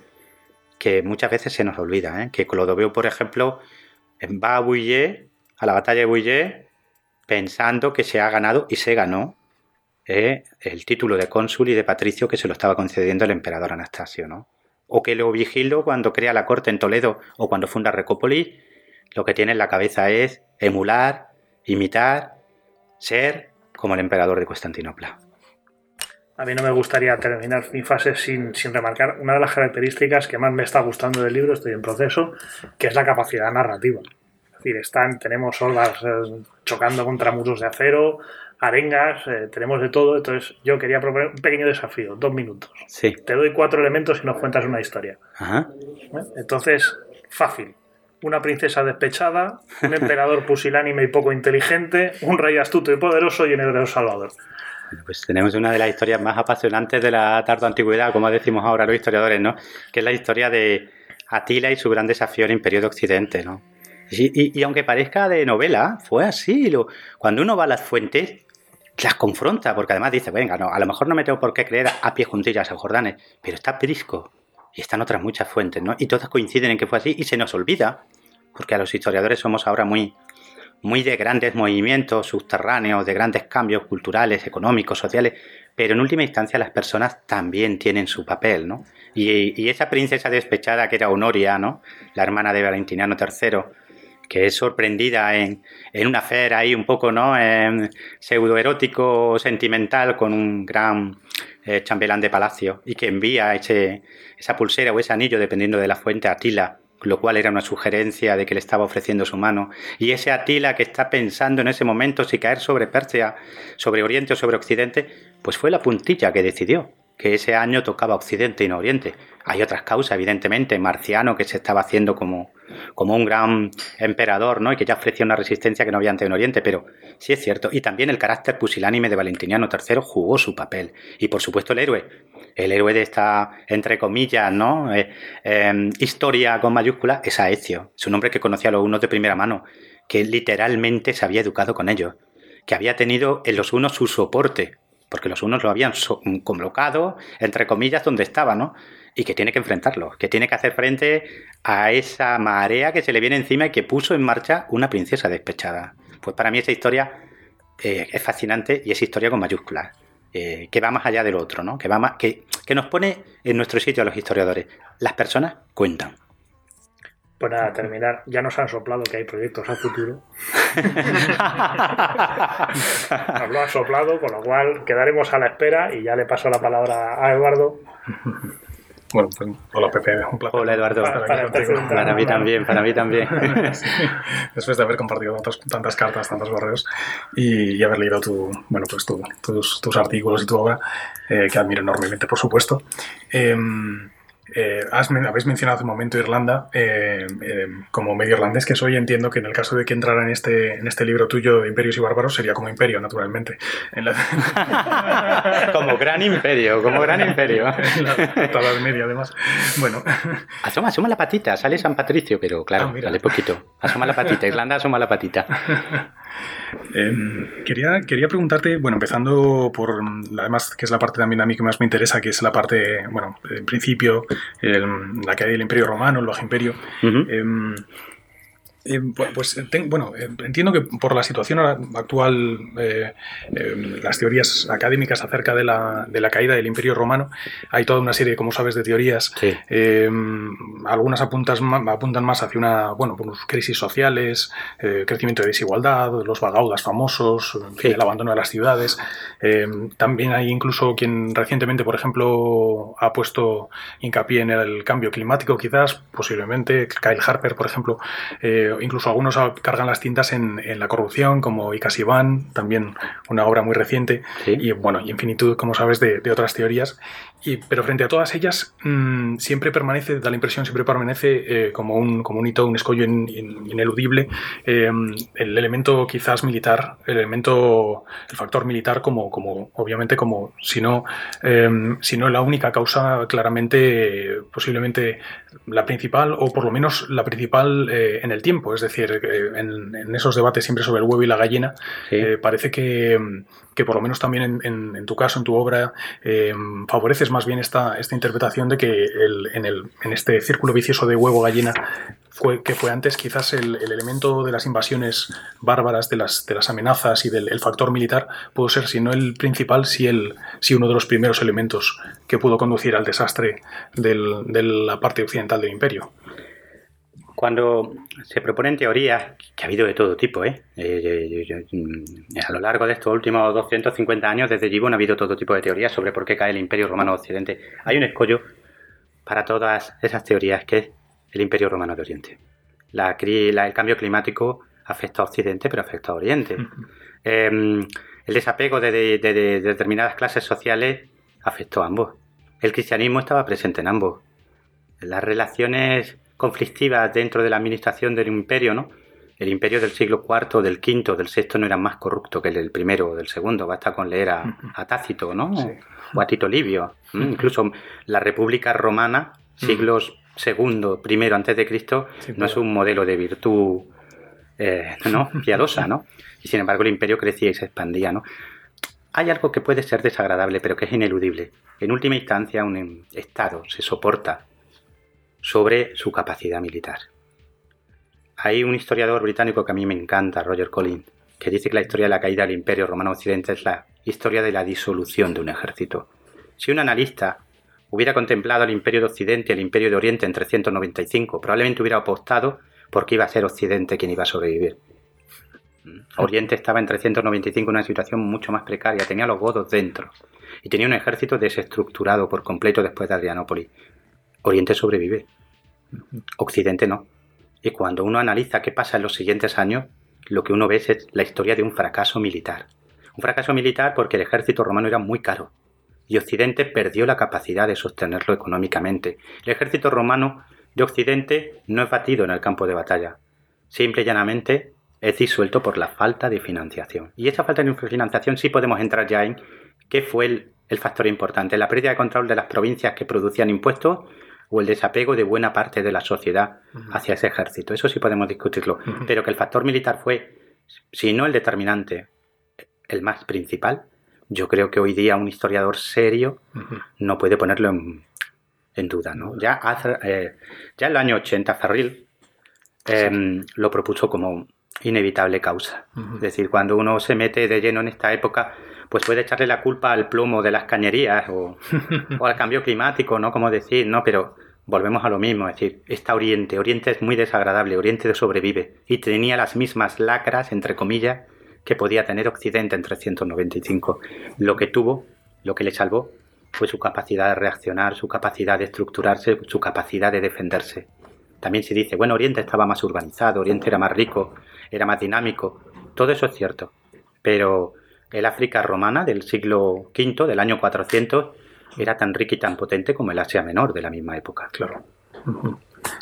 que muchas veces se nos olvida. ¿eh? Que Clodoveo, por ejemplo, va a Bouillé, a la batalla de Bouillé, pensando que se ha ganado y se ganó ¿eh? el título de cónsul y de patricio que se lo estaba concediendo el emperador Anastasio. ¿no? O que Leo Vigilo, cuando crea la corte en Toledo o cuando funda Recópolis, lo que tiene en la cabeza es emular, imitar, ser como el emperador de Constantinopla a mí no me gustaría terminar mi fase sin, remarcar una de las características que más me está gustando del libro, estoy en proceso, que es la capacidad narrativa. Es decir, están, tenemos olas eh, chocando contra muros de acero, arengas, eh, tenemos de todo. Entonces, yo quería proponer un pequeño desafío, dos minutos. Sí. Te doy cuatro elementos y nos cuentas una historia. Ajá. ¿Eh? Entonces, fácil. Una princesa despechada, un emperador pusilánime y poco inteligente, un rey astuto y poderoso y un heredero salvador. Pues tenemos una de las historias más apasionantes de la tarde antigüedad, como decimos ahora los historiadores, ¿no? Que es la historia de Atila y su gran desafío al Imperio de Occidente, ¿no? Y, aunque parezca de novela, fue así. Cuando uno va a las fuentes, las confronta, porque además dice, venga, no, a lo mejor no me tengo por qué creer a pie juntillas a Jordanes, pero está Prisco y están otras muchas fuentes, ¿no? Y todas coinciden en que fue así y se nos olvida, porque a los historiadores somos ahora muy, muy de grandes movimientos subterráneos, de grandes cambios culturales, económicos, sociales, pero en última instancia las personas también tienen su papel, ¿no? Y, esa princesa despechada que era Honoria, ¿no? La hermana de Valentiniano III, que es sorprendida en, en una fe ahí un poco, ¿no? pseudoerótico, sentimental, con un gran eh, chambelán de palacio, y que envía ese, esa pulsera o ese anillo, dependiendo de la fuente, a Atila, lo cual era una sugerencia de que le estaba ofreciendo su mano. Y ese Atila que está pensando en ese momento si caer sobre Persia, sobre Oriente o sobre Occidente, pues fue la puntilla que decidió que ese año tocaba Occidente y no Oriente. Hay otras causas, evidentemente, Marciano, que se estaba haciendo como, como un gran emperador, ¿no? Y que ya ofrecía una resistencia que no había ante en Oriente, pero sí es cierto. Y también el carácter pusilánime de Valentiniano III jugó su papel. Y por supuesto el héroe. El héroe de esta, entre comillas, ¿no? Eh, em, historia con mayúscula es Aecio. Su nombre que conocía a los unos de primera mano, que literalmente se había educado con ellos, que había tenido en los unos su soporte, porque los unos lo habían colocado, entre comillas, donde estaba, ¿no? Y que tiene que enfrentarlo, que tiene que hacer frente a esa marea que se le viene encima y que puso en marcha una princesa despechada. Pues para mí esa historia eh, es fascinante y es historia con mayúsculas, eh, que va más allá del otro, ¿no? Que, va más, que, que nos pone en nuestro sitio a los historiadores. Las personas cuentan. Pues nada, terminar, ya nos han soplado que hay proyectos a futuro. [laughs] nos lo han soplado, con lo cual quedaremos a la espera y ya le paso la palabra a Eduardo. Bueno, pues, hola Pepe, un placer. Hola Eduardo, para, mí también, para mí también. [laughs] Después de haber compartido tantas, cartas, tantos correos y, haber leído tu, bueno, pues tus, tus, artículos y tu obra, eh, que admiro enormemente, por supuesto. Eh, eh, habéis mencionado hace un momento Irlanda. Eh, eh, como medio irlandés que soy, entiendo que en el caso de que entrara en este, en este libro tuyo de Imperios y Bárbaros sería como imperio, naturalmente. [laughs] como gran imperio, como gran imperio. [laughs] la media, además. Bueno. Asoma, asoma la patita, sale San Patricio, pero claro, ah, dale poquito. Asoma la patita, Irlanda asoma la patita. [laughs] Em, quería, quería preguntarte, bueno, empezando por, además, que es la parte también a mí que más me interesa, que es la parte, bueno, en principio, la que hay del Imperio Romano, el Bajo Imperio. Eh, pues bueno, eh, entiendo que por la situación actual, eh, las teorías académicas acerca de la, de la, caída del Imperio Romano, hay toda una serie, como sabes, de teorías. algunas apuntas, apuntan más hacia una, bueno, pues crisis sociales, crecimiento de desigualdad, los vagaudas famosos, el abandono de las ciudades. también hay incluso quien recientemente, por ejemplo, ha puesto hincapié en el cambio climático, quizás, posiblemente, Kyle Harper, por ejemplo incluso algunos cargan las tintas en, la corrupción, como Icas Iván, también una obra muy reciente, y bueno, y infinitud, como sabes, de, otras teorías. Y, pero frente a todas ellas, mm, siempre permanece, da la impresión, siempre permanece eh, como, un, como un hito, un escollo ineludible, eh, el elemento quizás militar, el elemento, el factor militar como, como obviamente como, si no, eh, si no la única causa, claramente, posiblemente la principal, o por lo menos la principal en el tiempo. Es decir, en, esos debates siempre sobre el huevo y la gallina, eh, parece que, por lo menos también en, tu caso, en tu obra, eh, más bien esta, esta interpretación de que en, el, en este círculo vicioso de huevo-gallina fue, que fue antes quizás el, elemento de las invasiones bárbaras, de las, de las amenazas y del factor militar, pudo ser, si no el principal, si, el, si uno de los primeros elementos que pudo conducir al desastre de la parte occidental del imperio. Cuando se proponen teorías, que ha habido de todo tipo, ¿eh? eh mm, a lo largo de estos últimos 250 años, desde Gibbon ha habido todo tipo de teorías sobre por qué cae el Imperio Romano Occidente. Hay un escollo para todas esas teorías, que es el Imperio Romano de Oriente. La, el cambio climático afecta a Occidente, pero afecta a Oriente. Em, el desapego de, de determinadas clases sociales afectó a ambos. El cristianismo estaba presente en ambos. Las relaciones conflictivas dentro de la administración del imperio, ¿no? el imperio del siglo IV, del V, del VI no era más corrupto que el del primero o del segundo. Basta con leer a, a Tácito, ¿no? O a Tito Livio. Incluso la República Romana, siglos segundo, primero antes de Cristo, no es un modelo de virtud eh, ¿no? [laughs] piadosa, ¿no? Y sin embargo el imperio crecía y se expandía, ¿no? Hay algo que puede ser desagradable, pero que es ineludible. En última instancia, un Estado se soporta sobre su capacidad militar. Hay un historiador británico que a mí me encanta, Roger Collins, que dice que la historia de la caída del Imperio Romano Occidente es la historia de la disolución de un ejército. Si un analista hubiera contemplado el Imperio de Occidente y el Imperio de Oriente en 395, probablemente hubiera apostado porque iba a ser Occidente quien iba a sobrevivir. Oriente estaba en 395 en una situación mucho más precaria, tenía los godos dentro y tenía un ejército desestructurado por completo después de Adrianópolis. Oriente sobrevive, Occidente no. Y cuando uno analiza qué pasa en los siguientes años, lo que uno ve es la historia de un fracaso militar. Un fracaso militar porque el ejército romano era muy caro y Occidente perdió la capacidad de sostenerlo económicamente. El ejército romano de Occidente no es batido en el campo de batalla. Simple y llanamente es disuelto por la falta de financiación. Y esa falta de financiación sí podemos entrar ya en qué fue el, factor importante, la pérdida de control de las provincias que producían impuestos o el desapego de buena parte de la sociedad hacia ese ejército. Eso sí podemos discutirlo. Pero que el factor militar fue, si no el determinante, el más principal, yo creo que hoy día un historiador serio no puede ponerlo en, duda. ¿no? Ya, hace, eh, ya en el año 80 Ferril lo propuso como inevitable causa. Es decir, cuando uno se mete de lleno en esta época, pues puede echarle la culpa al plomo de las cañerías [laughs] o, al cambio climático, ¿no? Como decir, ¿no? Pero volvemos a lo mismo, es decir, está Oriente, Oriente es muy desagradable, Oriente sobrevive y tenía las mismas lacras, entre comillas, que podía tener Occidente en 395. Lo que tuvo, lo que le salvó, fue su capacidad de reaccionar, su capacidad de estructurarse, su capacidad de defenderse. También se dice, bueno, Oriente estaba más urbanizado, Oriente era más rico, era más dinámico. Todo eso es cierto. Pero el África romana del siglo V, del año 400, era tan rica y tan potente como el Asia Menor de la misma época. Claro.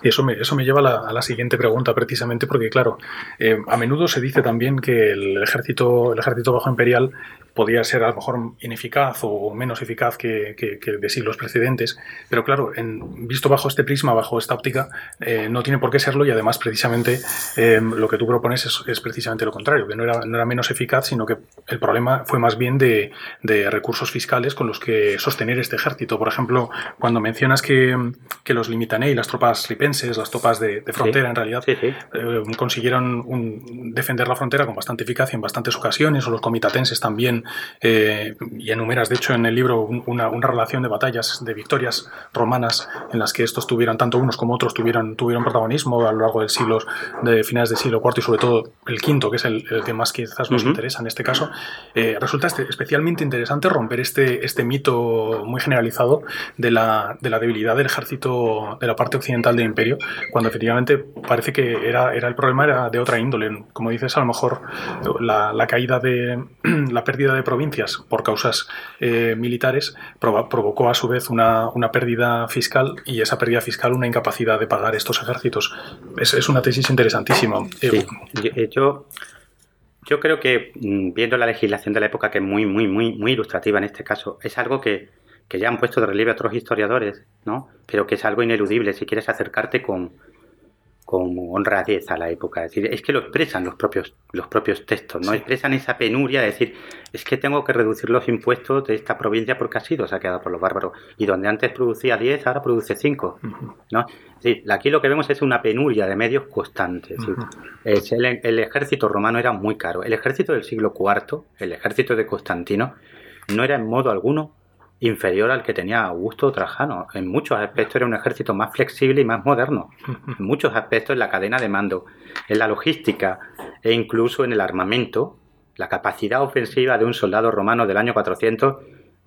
Eso me, eso me lleva a la, siguiente pregunta, precisamente, porque, claro, eh, a menudo se dice también que el ejército, el ejército bajo imperial podía ser a lo mejor ineficaz o menos eficaz que, de siglos precedentes, pero claro, en, visto bajo este prisma, bajo esta óptica, eh, no tiene por qué serlo y además precisamente eh, lo que tú propones es, precisamente lo contrario, que no era, no era, menos eficaz, sino que el problema fue más bien de, recursos fiscales con los que sostener este ejército. Por ejemplo, cuando mencionas que, los limitané y las tropas lipenses, las tropas de, frontera en realidad, eh, consiguieron defender la frontera con bastante eficacia en bastantes ocasiones, o los comitatenses también eh, y enumeras, de hecho, en el libro una, relación de batallas, de victorias romanas en las que estos tuvieron, tanto unos como otros, tuvieron, tuvieron protagonismo a lo largo del siglo, de finales del siglo IV y sobre todo el quinto, que es el, que más quizás nos interesa en este caso. Eh, resulta este, especialmente interesante romper este, este mito muy generalizado de la, de la debilidad del ejército de la parte occidental del imperio, cuando efectivamente parece que era, era el problema era de otra índole. Como dices, a lo mejor la, la caída de [clears throat] la pérdida de de provincias por causas eh, militares provocó a su vez una, pérdida fiscal y esa pérdida fiscal una incapacidad de pagar estos ejércitos. Es, una tesis interesantísima. Sí. Eh, yo, yo creo que mm, viendo la legislación de la época, que es muy, muy, muy, muy ilustrativa en este caso, es algo que, que ya han puesto de relieve otros historiadores, ¿no? Pero que es algo ineludible si quieres acercarte con, como honradez a la época. Es decir, es que lo expresan los propios, los propios textos, ¿no? Expresan esa penuria de decir, es que tengo que reducir los impuestos de esta provincia porque ha sido saqueada por los bárbaros. Y donde antes producía 10, ahora produce 5, ¿no? Es decir, aquí lo que vemos es una penuria de medios constante. el, ejército romano era muy caro. El ejército del siglo IV, el ejército de Constantino, no era en modo alguno inferior al que tenía Augusto Trajano. En muchos aspectos era un ejército más flexible y más moderno. [laughs] En muchos aspectos en la cadena de mando, en la logística e incluso en el armamento, la capacidad ofensiva de un soldado romano del año 400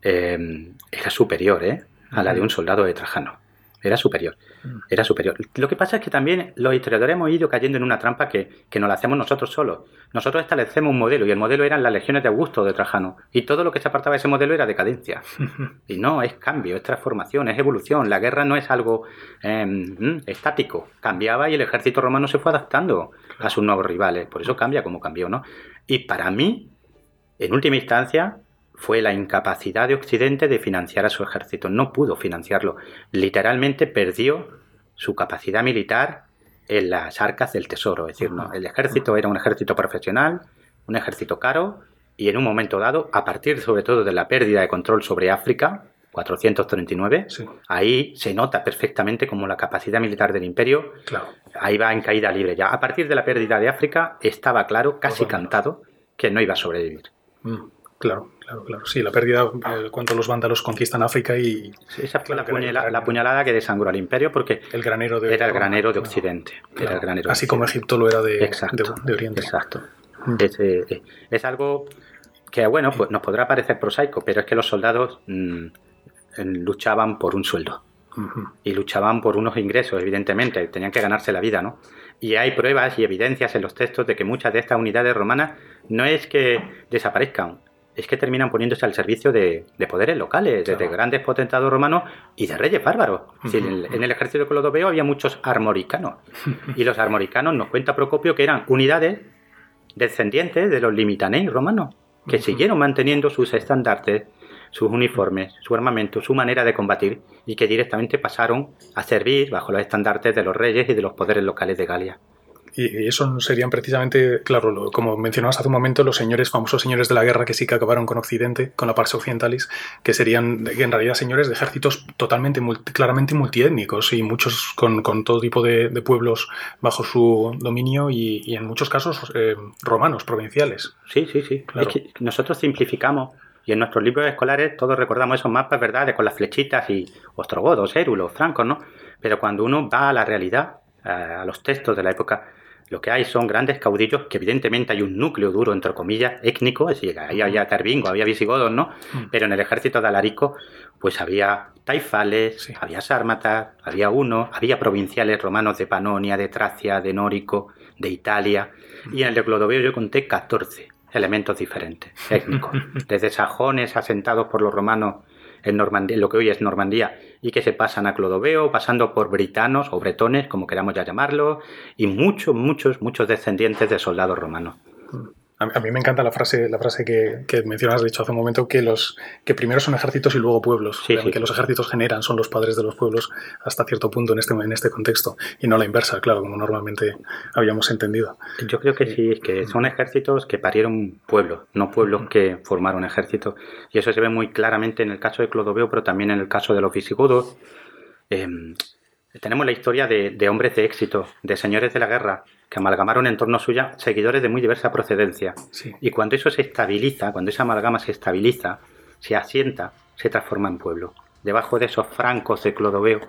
eh, era superior ¿eh? a la de un soldado de Trajano. Era superior. Era superior. Lo que pasa es que también los historiadores hemos ido cayendo en una trampa que, que nos la hacemos nosotros solos. Nosotros establecemos un modelo y el modelo eran las legiones de Augusto de Trajano. Y todo lo que se apartaba de ese modelo era decadencia. [laughs] Y no, es cambio, es transformación, es evolución. La guerra no es algo em, estático. Cambiaba y el ejército romano se fue adaptando a sus nuevos rivales. Por eso cambia como cambió, ¿no? Y para mí, en última instancia, fue la incapacidad de Occidente de financiar a su ejército. No pudo financiarlo. Literalmente perdió su capacidad militar en las arcas del tesoro. Es decir, no, el ejército era un ejército profesional, un ejército caro, y en un momento dado, a partir sobre todo de la pérdida de control sobre África, 439, Sí. ahí se nota perfectamente como la capacidad militar del imperio Claro. ahí va en caída libre ya. A partir de la pérdida de África estaba claro, casi cantado, que no iba a sobrevivir. Mm, Claro, claro, claro. Sí, la pérdida, eh, cuando los vándalos conquistan África y Esa fue la, puñalada que desangró al imperio porque el granero de era el granero de Claro, Occidente. Era el granero de Así como. Egipto lo era de, Exacto. de- de Oriente. Exacto. Mm. Es, eh, eh, es algo que, bueno, pues nos podrá parecer prosaico, pero es que los soldados mm, luchaban por un sueldo. Y luchaban por unos ingresos, evidentemente, tenían que ganarse la vida, ¿no? Y hay pruebas y evidencias en los textos de que muchas de estas unidades romanas no es que desaparezcan, es que terminan poniéndose al servicio de, de poderes locales, de- grandes potentados romanos y de reyes bárbaros. En, el- en el ejército clodoveo había muchos armoricanos, [laughs] y los armoricanos, nos cuenta Procopio, que eran unidades descendientes de los limitaneis romanos, que siguieron manteniendo sus estandartes, sus uniformes, su armamento, su manera de combatir, y que directamente pasaron a servir bajo los estandartes de los reyes y de los poderes locales de Galia. Y eso serían precisamente, claro, lo- como mencionabas hace un momento, los señores, famosos señores de la guerra que sí que acabaron con Occidente, con la Pax Occidentalis, que serían en realidad señores de ejércitos totalmente, multi- claramente multiétnicos y muchos con, con todo tipo de, de pueblos bajo su dominio y, y en muchos casos eh, romanos, provinciales. Sí, sí, sí. Claro. Es que nosotros simplificamos y en nuestros libros escolares todos recordamos esos mapas, ¿verdad? De con las flechitas y ostrogodos, érulos, francos, ¿no? Pero cuando uno va a la realidad, a los textos de la época, lo que hay son grandes caudillos que evidentemente hay un núcleo duro, entre comillas, étnico, es decir, ahí había Tervingo, había visigodos, ¿no? Mm. Pero en el ejército de Alarico, pues había taifales, Sí. había sármatas, había uno, había provinciales romanos de Panonia, de Tracia, de Nórico, de Italia, y en el de Clodoveo yo conté 14 elementos diferentes, [laughs] étnicos, desde sajones asentados por los romanos en Normandía, lo que hoy es Normandía, y que se pasan a Clodoveo, pasando por britanos o bretones, como queramos ya llamarlo, y muchos, muchos, muchos descendientes de soldados romanos. A, a mí me encanta la frase, la frase que, que mencionas, dicho hace un momento, que los que primero son ejércitos y luego pueblos. Sí, que sí. los ejércitos generan, son los padres de los pueblos hasta cierto punto en este, en este contexto. Y no la inversa, claro, como normalmente habíamos entendido. Yo creo que sí, es que son ejércitos que parieron pueblos, no pueblos que formaron ejércitos. Y eso se ve muy claramente en el caso de Clodoveo, pero también en el caso de los visigodos. Eh, tenemos la historia de, de hombres de éxito, de señores de la guerra, que amalgamaron en torno suya seguidores de muy diversa procedencia. Sí. Y cuando eso se estabiliza, cuando esa amalgama se estabiliza, se asienta, se transforma en pueblo. Debajo de esos francos de Clodoveo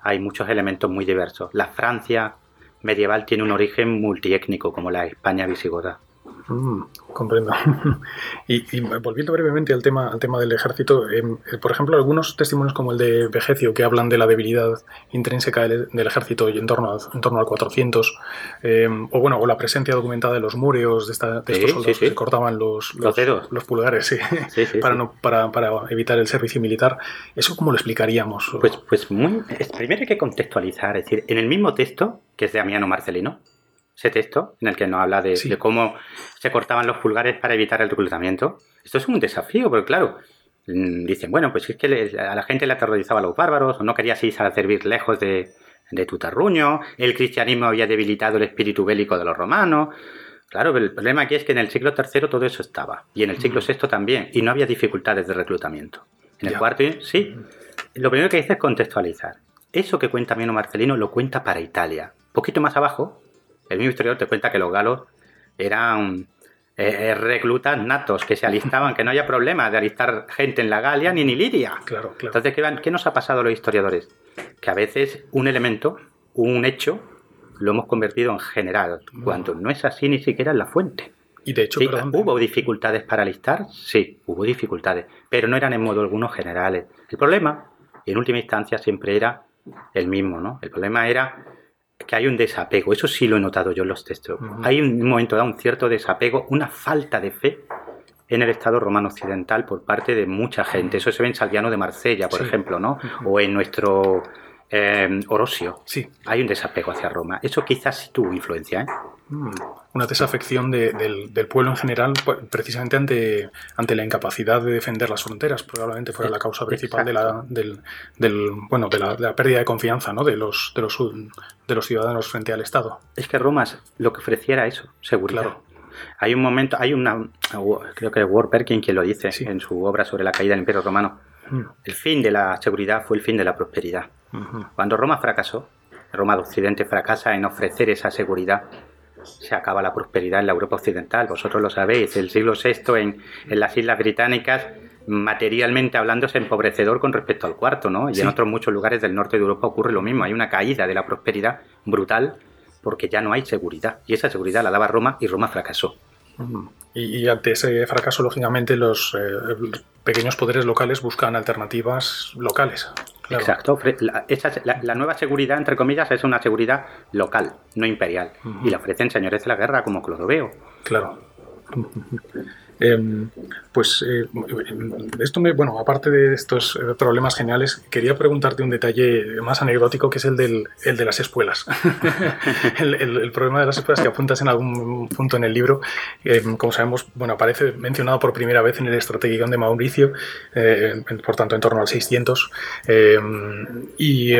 hay muchos elementos muy diversos. La Francia medieval tiene un origen multiétnico, como la España visigoda. Mm, comprendo. [laughs] y, y volviendo brevemente al tema, al tema del ejército, em, eh, por ejemplo, algunos testimonios como el de Vegecio que hablan de la debilidad intrínseca del, del ejército y en torno, a- en torno al 400, em, o bueno, o la presencia documentada de los múreos, de, esta- de Sí, estos soldados sí, que sí. se cortaban los, Los los pulgares, [laughs] para, no, para, para evitar el servicio militar. ¿Eso cómo lo explicaríamos? Pues, pues muy, primero hay que contextualizar, es decir, en el mismo texto, que es de Amiano Marcelino, ese texto en el que nos habla de, Sí. de cómo se cortaban los pulgares para evitar el reclutamiento, esto es un desafío, porque claro, mm, dicen, bueno, pues es que a la gente le aterrorizaba a los bárbaros, o no querías irse a servir lejos de, de tu terruño, el cristianismo había debilitado el espíritu bélico de los romanos. Claro, pero el problema aquí es que en el siglo III todo eso estaba, y en el siglo VI también, y no había dificultades de reclutamiento. En el Ya. cuarto, sí. Lo primero que dice es contextualizar. Eso que cuenta Miano Marcelino lo cuenta para Italia. Poquito más abajo, el mismo historiador te cuenta que los galos eran eh, reclutas natos, que se alistaban, que no haya problema de alistar gente en la Galia ni en Iliria. Claro, claro. Entonces, ¿qué, van- qué nos ha pasado a los historiadores? Que a veces un elemento, un hecho, lo hemos convertido en general, cuando no es así ni siquiera en la fuente. y de hecho, Sí, perdón, ¿Hubo dificultades para alistar? Sí, hubo dificultades, pero no eran en modo alguno generales. El problema, en última instancia, siempre era el mismo, ¿no? El problema era que hay un desapego, eso sí lo he notado yo en los textos. Hay un momento dado un cierto desapego, una falta de fe en el Estado romano occidental por parte de mucha gente. Eso se ve en Salviano de Marsella, por Sí. ejemplo, ¿no? O en nuestro eh, Orosio. Sí, Hay un desapego hacia Roma. Eso quizás sí tuvo influencia, ¿eh? Mm, una desafección de- del, del pueblo en general, pues, precisamente ante, ante la incapacidad de defender las fronteras, probablemente fuera la causa principal de la, del, del- bueno, de la, de la pérdida de confianza ¿no? de, los, de, los, de los ciudadanos frente al Estado. Es que Roma lo que ofrecía era eso, seguridad. Claro. Hay un momento, hay una, creo que es Ward Perkin quien lo dice Sí. en su obra sobre la caída del Imperio Romano. Mm, El fin de la seguridad fue el fin de la prosperidad. Cuando Roma fracasó, Roma de Occidente fracasa en ofrecer esa seguridad, se acaba la prosperidad en la Europa Occidental. Vosotros lo sabéis, el siglo VI en, en las Islas Británicas, materialmente hablando, es empobrecedor con respecto al cuarto, ¿no? Y Sí. en otros muchos lugares del norte de Europa ocurre lo mismo. Hay una caída de la prosperidad brutal porque ya no hay seguridad. Y esa seguridad la daba Roma y Roma fracasó. Y, y ante ese fracaso, lógicamente, los eh, pequeños poderes locales buscan alternativas locales. Claro. Exacto. La, esa es- la- la nueva seguridad, entre comillas, es una seguridad local, no imperial. Y la ofrecen señores de la guerra como Clodoveo. Claro. Em, pues eh, esto me, bueno, aparte de estos eh, problemas geniales, quería preguntarte un detalle más anecdótico que es el, del, el de las espuelas. [laughs] el, problema de las espuelas que apuntas en algún punto en el libro, em, como sabemos, bueno, aparece mencionado por primera vez en el Estrategicón de Mauricio, eh, por tanto en torno al 600, em, y,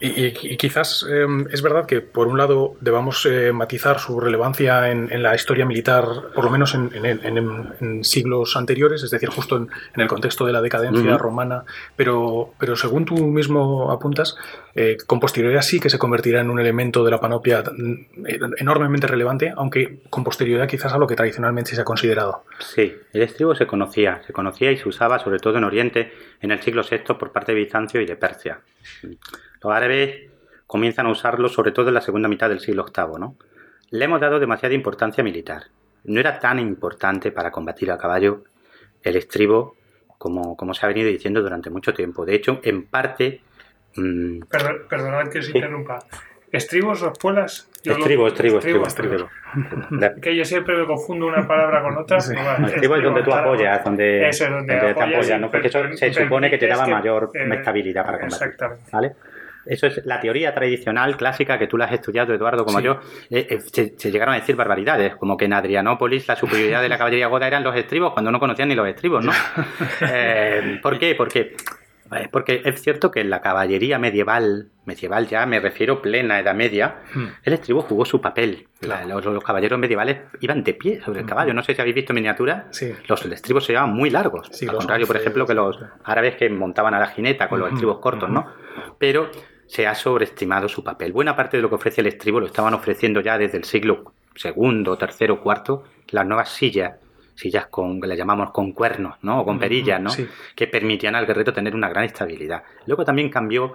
y, y- y quizás eh, es verdad que, por un lado, debamos eh, matizar su relevancia en, en la historia militar, por lo menos en, en- en- en siglos anteriores, es decir, justo en, el contexto de la decadencia romana, pero, pero según tú mismo apuntas, eh, con posterioridad sí que se convertirá en un elemento de la panoplia mm, enormemente relevante, aunque con posterioridad quizás a lo que tradicionalmente se ha considerado. Sí, el estribo se conocía, se conocía y se usaba sobre todo en Oriente en el siglo VI por parte de Bizancio y de Persia. Los árabes comienzan a usarlo sobre todo en la segunda mitad del siglo VIII, ¿no? Le hemos dado demasiada importancia militar. No era tan importante para combatir a caballo el estribo como, como se ha venido diciendo durante mucho tiempo. De hecho, en parte... mm, Perdón, perdonad que os Sí. interrumpa. ¿Estribos o espuelas? Yo lo- estribo, estribo, estribo, estribo. estribo. Que yo siempre me confundo una palabra con otra. Sí. Estribo es donde tú claro. apoyas, donde, Eso es donde donde te apoyas, apoyas, sí, ¿no? Porque eso se supone que te daba que, mayor eh, estabilidad para combatir. Exactamente. ¿Vale? Eso es la teoría tradicional clásica que tú la has estudiado, Eduardo, como Sí. yo. Eh, eh, se, se llegaron a decir barbaridades, como que en Adrianópolis la superioridad de la caballería goda eran los estribos, cuando no conocían ni los estribos, ¿no? [laughs] Eh, ¿Por qué? Porque, porque es cierto que en la caballería medieval, medieval ya me refiero plena Edad Media, Hmm. el estribo jugó su papel. Claro. La- Los, los caballeros medievales iban de pie sobre el caballo. No sé si habéis visto miniaturas. Sí. Los estribos se llevaban muy largos. Sí, al contrario, por ejemplo, que los árabes que montaban a la jineta con los Ujú, estribos cortos, ¿no? Pero se ha sobreestimado su papel. Buena parte de lo que ofrece el estribo lo estaban ofreciendo ya desde el siglo segundo, tercero, cuarto, las nuevas sillas, sillas con, que le llamamos con cuernos, ¿no? O con perillas, ¿no? sí. Que permitían al guerrero tener una gran estabilidad. Luego también cambió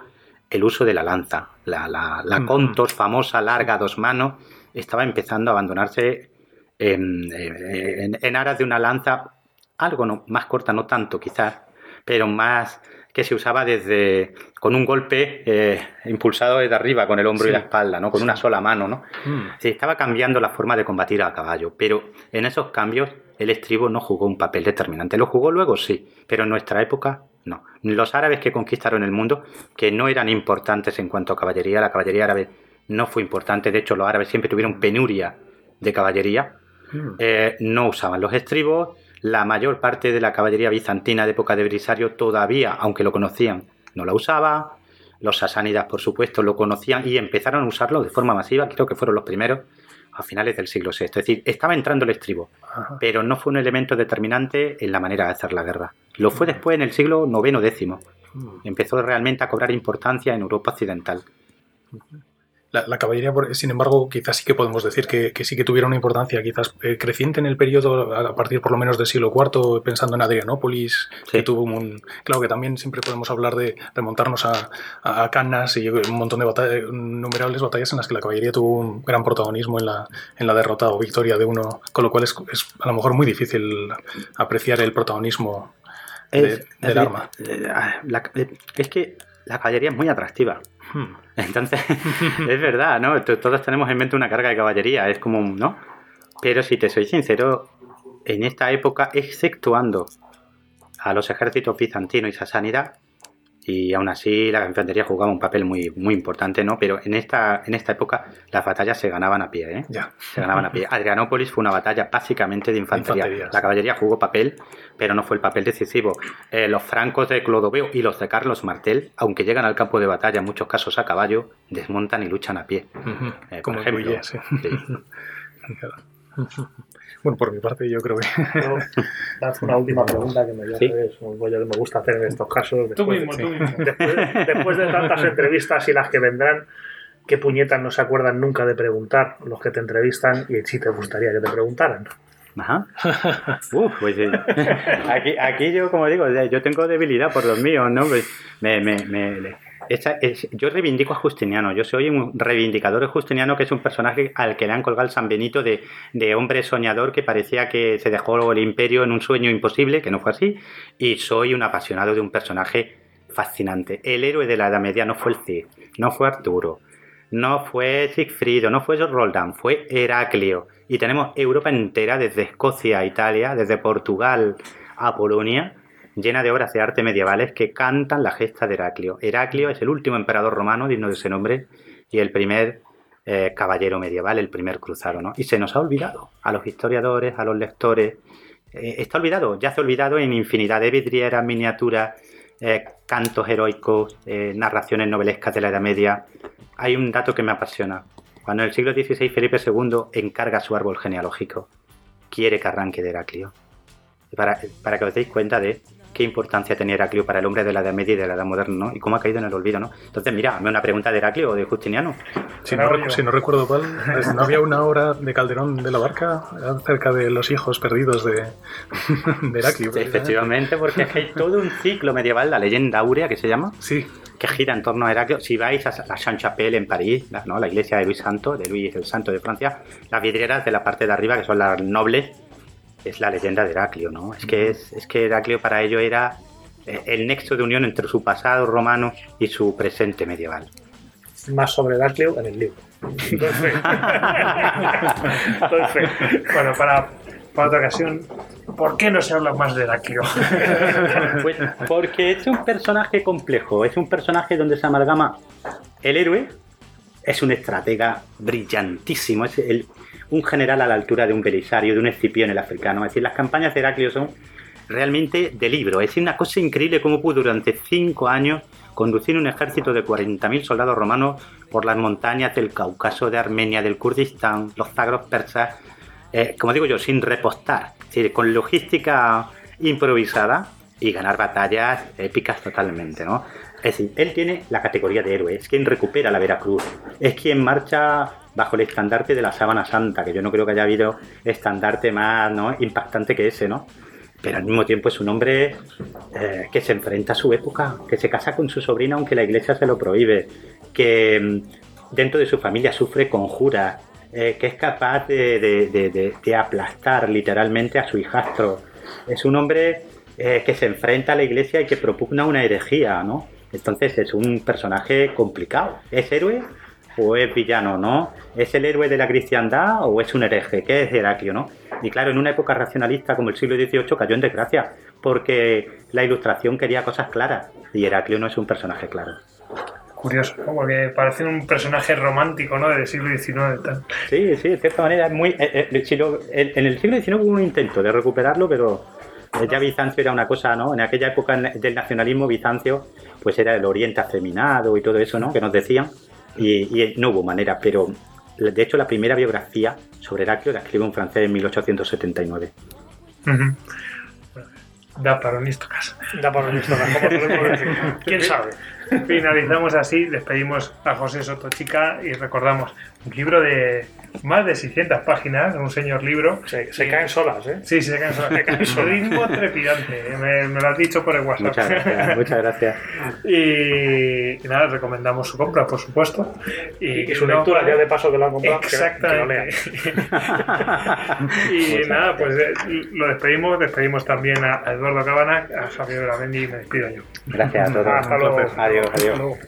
el uso de la lanza. La, la, la contos famosa, larga, dos manos, estaba empezando a abandonarse en, en- en aras de una lanza algo no- más corta, no tanto quizás, pero más que se usaba desde con un golpe eh, impulsado desde arriba, con el hombro Sí. y la espalda, ¿no? con una sola mano. ¿no? Mm. Se estaba cambiando la forma de combatir a caballo, pero en esos cambios el estribo no jugó un papel determinante. Lo jugó luego, sí, pero en nuestra época no. Los árabes que conquistaron el mundo, que no eran importantes en cuanto a caballería, la caballería árabe no fue importante, de hecho los árabes siempre tuvieron penuria de caballería, Mm. eh, no usaban los estribos, la mayor parte de la caballería bizantina de época de Brisario todavía, aunque lo conocían, no la usaba, los sasánidas por supuesto lo conocían y empezaron a usarlo de forma masiva, creo que fueron los primeros a finales del siglo VI, es decir, estaba entrando el estribo, Ajá. pero no fue un elemento determinante en la manera de hacer la guerra. Lo fue después en el siglo IX décimo. Mm. Empezó realmente a cobrar importancia en Europa occidental. La, la caballería, sin embargo, quizás sí que podemos decir que, que sí que tuviera una importancia quizás eh, creciente en el periodo, a partir por lo menos del siglo IV, pensando en Adrianópolis, Sí. que tuvo un... Claro que también siempre podemos hablar de remontarnos a, a, Cannas y un montón de batallas, innumerables batallas en las que la caballería tuvo un gran protagonismo en la, en la derrota o victoria de uno, con lo cual es, es a lo mejor muy difícil apreciar el protagonismo de- Es- del es- arma. la- eh, es que la caballería es muy atractiva. Hmm. Entonces, [laughs] es verdad, ¿no? Todos tenemos en mente una carga de caballería, es como, ¿no? Pero si te soy sincero, en esta época, exceptuando a los ejércitos bizantinos y sasánida, y aún así la infantería jugaba un papel muy, muy importante, ¿no? Pero en esta, en esta época las batallas se ganaban a pie, ¿eh? Ya. Se ganaban a pie. [laughs] Adrianópolis fue una batalla básicamente de infantería. La caballería jugó papel, pero no fue el papel decisivo. Eh, los francos de Clodoveo y los de Carlos Martel, aunque llegan al campo de batalla en muchos casos a caballo, desmontan y luchan a pie. Eh, por Como ejemplo. Guille, sí. Sí. [laughs] Claro. [laughs] Bueno, por mi parte yo creo que... Lanzo una última pregunta que me, Sí. sabes, un rollo que me gusta hacer en estos casos. Tú después de- mismo, tú mismo. Después, después de tantas entrevistas y las que vendrán, ¿qué puñetas no se acuerdan nunca de preguntar los que te entrevistan y si te gustaría que te preguntaran? Ajá. [laughs] Uf, pues sí. [laughs] aquí, aquí yo, como digo, yo tengo debilidad por los míos, ¿no? Pues me, me, me- yo reivindico a Justiniano, yo soy un reivindicador de Justiniano, que es un personaje al que le han colgado el San Benito de, de hombre soñador que parecía que se dejó el imperio en un sueño imposible, que no fue así, y soy un apasionado de un personaje fascinante. El héroe de la Edad Media no fue el Cid, no fue Arturo, no fue Sigfrido, no fue Roldán, fue Heraclio. Y tenemos Europa entera, desde Escocia a Italia, desde Portugal a Polonia, llena de obras de arte medievales que cantan la gesta de Heraclio. Heraclio es el último emperador romano digno de ese nombre y el primer eh, caballero medieval, el primer cruzado, ¿no? Y se nos ha olvidado a los historiadores, a los lectores. Eh, está olvidado, ya se ha olvidado en infinidad de vidrieras, miniaturas, eh, cantos heroicos, narraciones novelescas de la Edad Media. Hay un dato que me apasiona. Cuando en el siglo XVI Felipe II encarga su árbol genealógico, quiere que arranque de Heraclio. Para, para que os deis cuenta de qué importancia tenía Heraclio para el hombre de la Edad Media y de la Edad Moderna, ¿no? Y cómo ha caído en el olvido, ¿no? Entonces, mira, hazme una pregunta de Heraclio o de Justiniano. Si no, si no recuerdo mal, ¿no había una obra de Calderón de la Barca acerca de los hijos perdidos de, de Heraclio? Efectivamente, porque es que hay todo un ciclo medieval, la leyenda áurea que se llama, Sí, que gira en torno a Heraclio. Si vais a la Saint-Chapelle en París, ¿no? la iglesia de Luis Santo, de Luis el Santo de Francia, las vidrieras de la parte de arriba, que son las nobles, es la leyenda de Heraclio, ¿no? Es que, es, es que Heraclio para ello era eh, el nexo de unión entre su pasado romano y su presente medieval. Más sobre Heraclio en el libro. Entonces, entonces, [laughs] Bueno, para, para otra ocasión, ¿por qué no se habla más de Heraclio? [laughs] Pues porque es un personaje complejo, es un personaje donde se amalgama el héroe, es un estratega brillantísimo, es el- un general a la altura de un Belisario, de un Escipión el africano. Es decir, las campañas de Heraclio son realmente de libro. Es una cosa increíble cómo pudo durante cinco años conducir un ejército de 40.000 soldados romanos por las montañas del Cáucaso, de Armenia, del Kurdistán, los zagros persas, eh, como digo yo, sin repostar, es decir, con logística improvisada y ganar batallas épicas totalmente, ¿no? Es decir, él tiene la categoría de héroe, es quien recupera la Veracruz, es quien marcha bajo el estandarte de la sábana santa, que yo no creo que haya habido estandarte más impactante que ese, ¿no? Pero al mismo tiempo es un hombre eh, que se enfrenta a su época, que se casa con su sobrina aunque la iglesia se lo prohíbe, que mm, dentro de su familia sufre conjuras, eh, que es capaz de- de aplastar literalmente a su hijastro. Es un hombre eh, que se enfrenta a la iglesia y que propugna una herejía, ¿no? Entonces es un personaje complicado. ¿Es héroe o es villano, no? ¿Es el héroe de la cristiandad o es un hereje? ¿Qué es Heraclio, no? Y claro, en una época racionalista como el siglo XVIII cayó en desgracia, porque la ilustración quería cosas claras y Heraclio no es un personaje claro. Curioso, ¿no? porque parece un personaje romántico, ¿no? Del siglo XIX tal. Sí, sí, de cierta manera es muy... eh, eh, si lo- en en el siglo XIX hubo un intento de recuperarlo, pero eh, ya Bizancio era una cosa, ¿no? En aquella época del nacionalismo Bizancio, pues era el oriente afeminado y todo eso, ¿no? Que nos decían, y, y no hubo manera, pero de hecho la primera biografía sobre Heraclio la escribe un francés en 1879. Ujú. Da para un Istocas. da para nuestro ¿cómo podemos decir? [laughs] ¿Quién sabe? Finalizamos así, despedimos a José Sotochica y recordamos un libro de más de 600 páginas, un señor libro. Se, se caen solas, ¿eh? Sí, se caen solas. [laughs] ritmo trepidante, me, me lo has dicho por el WhatsApp. Muchas gracias, muchas gracias. [laughs] Y, y nada, recomendamos su compra, por supuesto. Y, y su no- lectura, ya de paso que lo han comprado, que- que, lo Exactamente. [laughs] y nada, pues eh, lo despedimos. Despedimos también a Eduardo Cabana, a Javier Gramendi y me despido yo. Gracias a todos. Hasta luego. Adiós. Adiós, Hasta adiós. luego.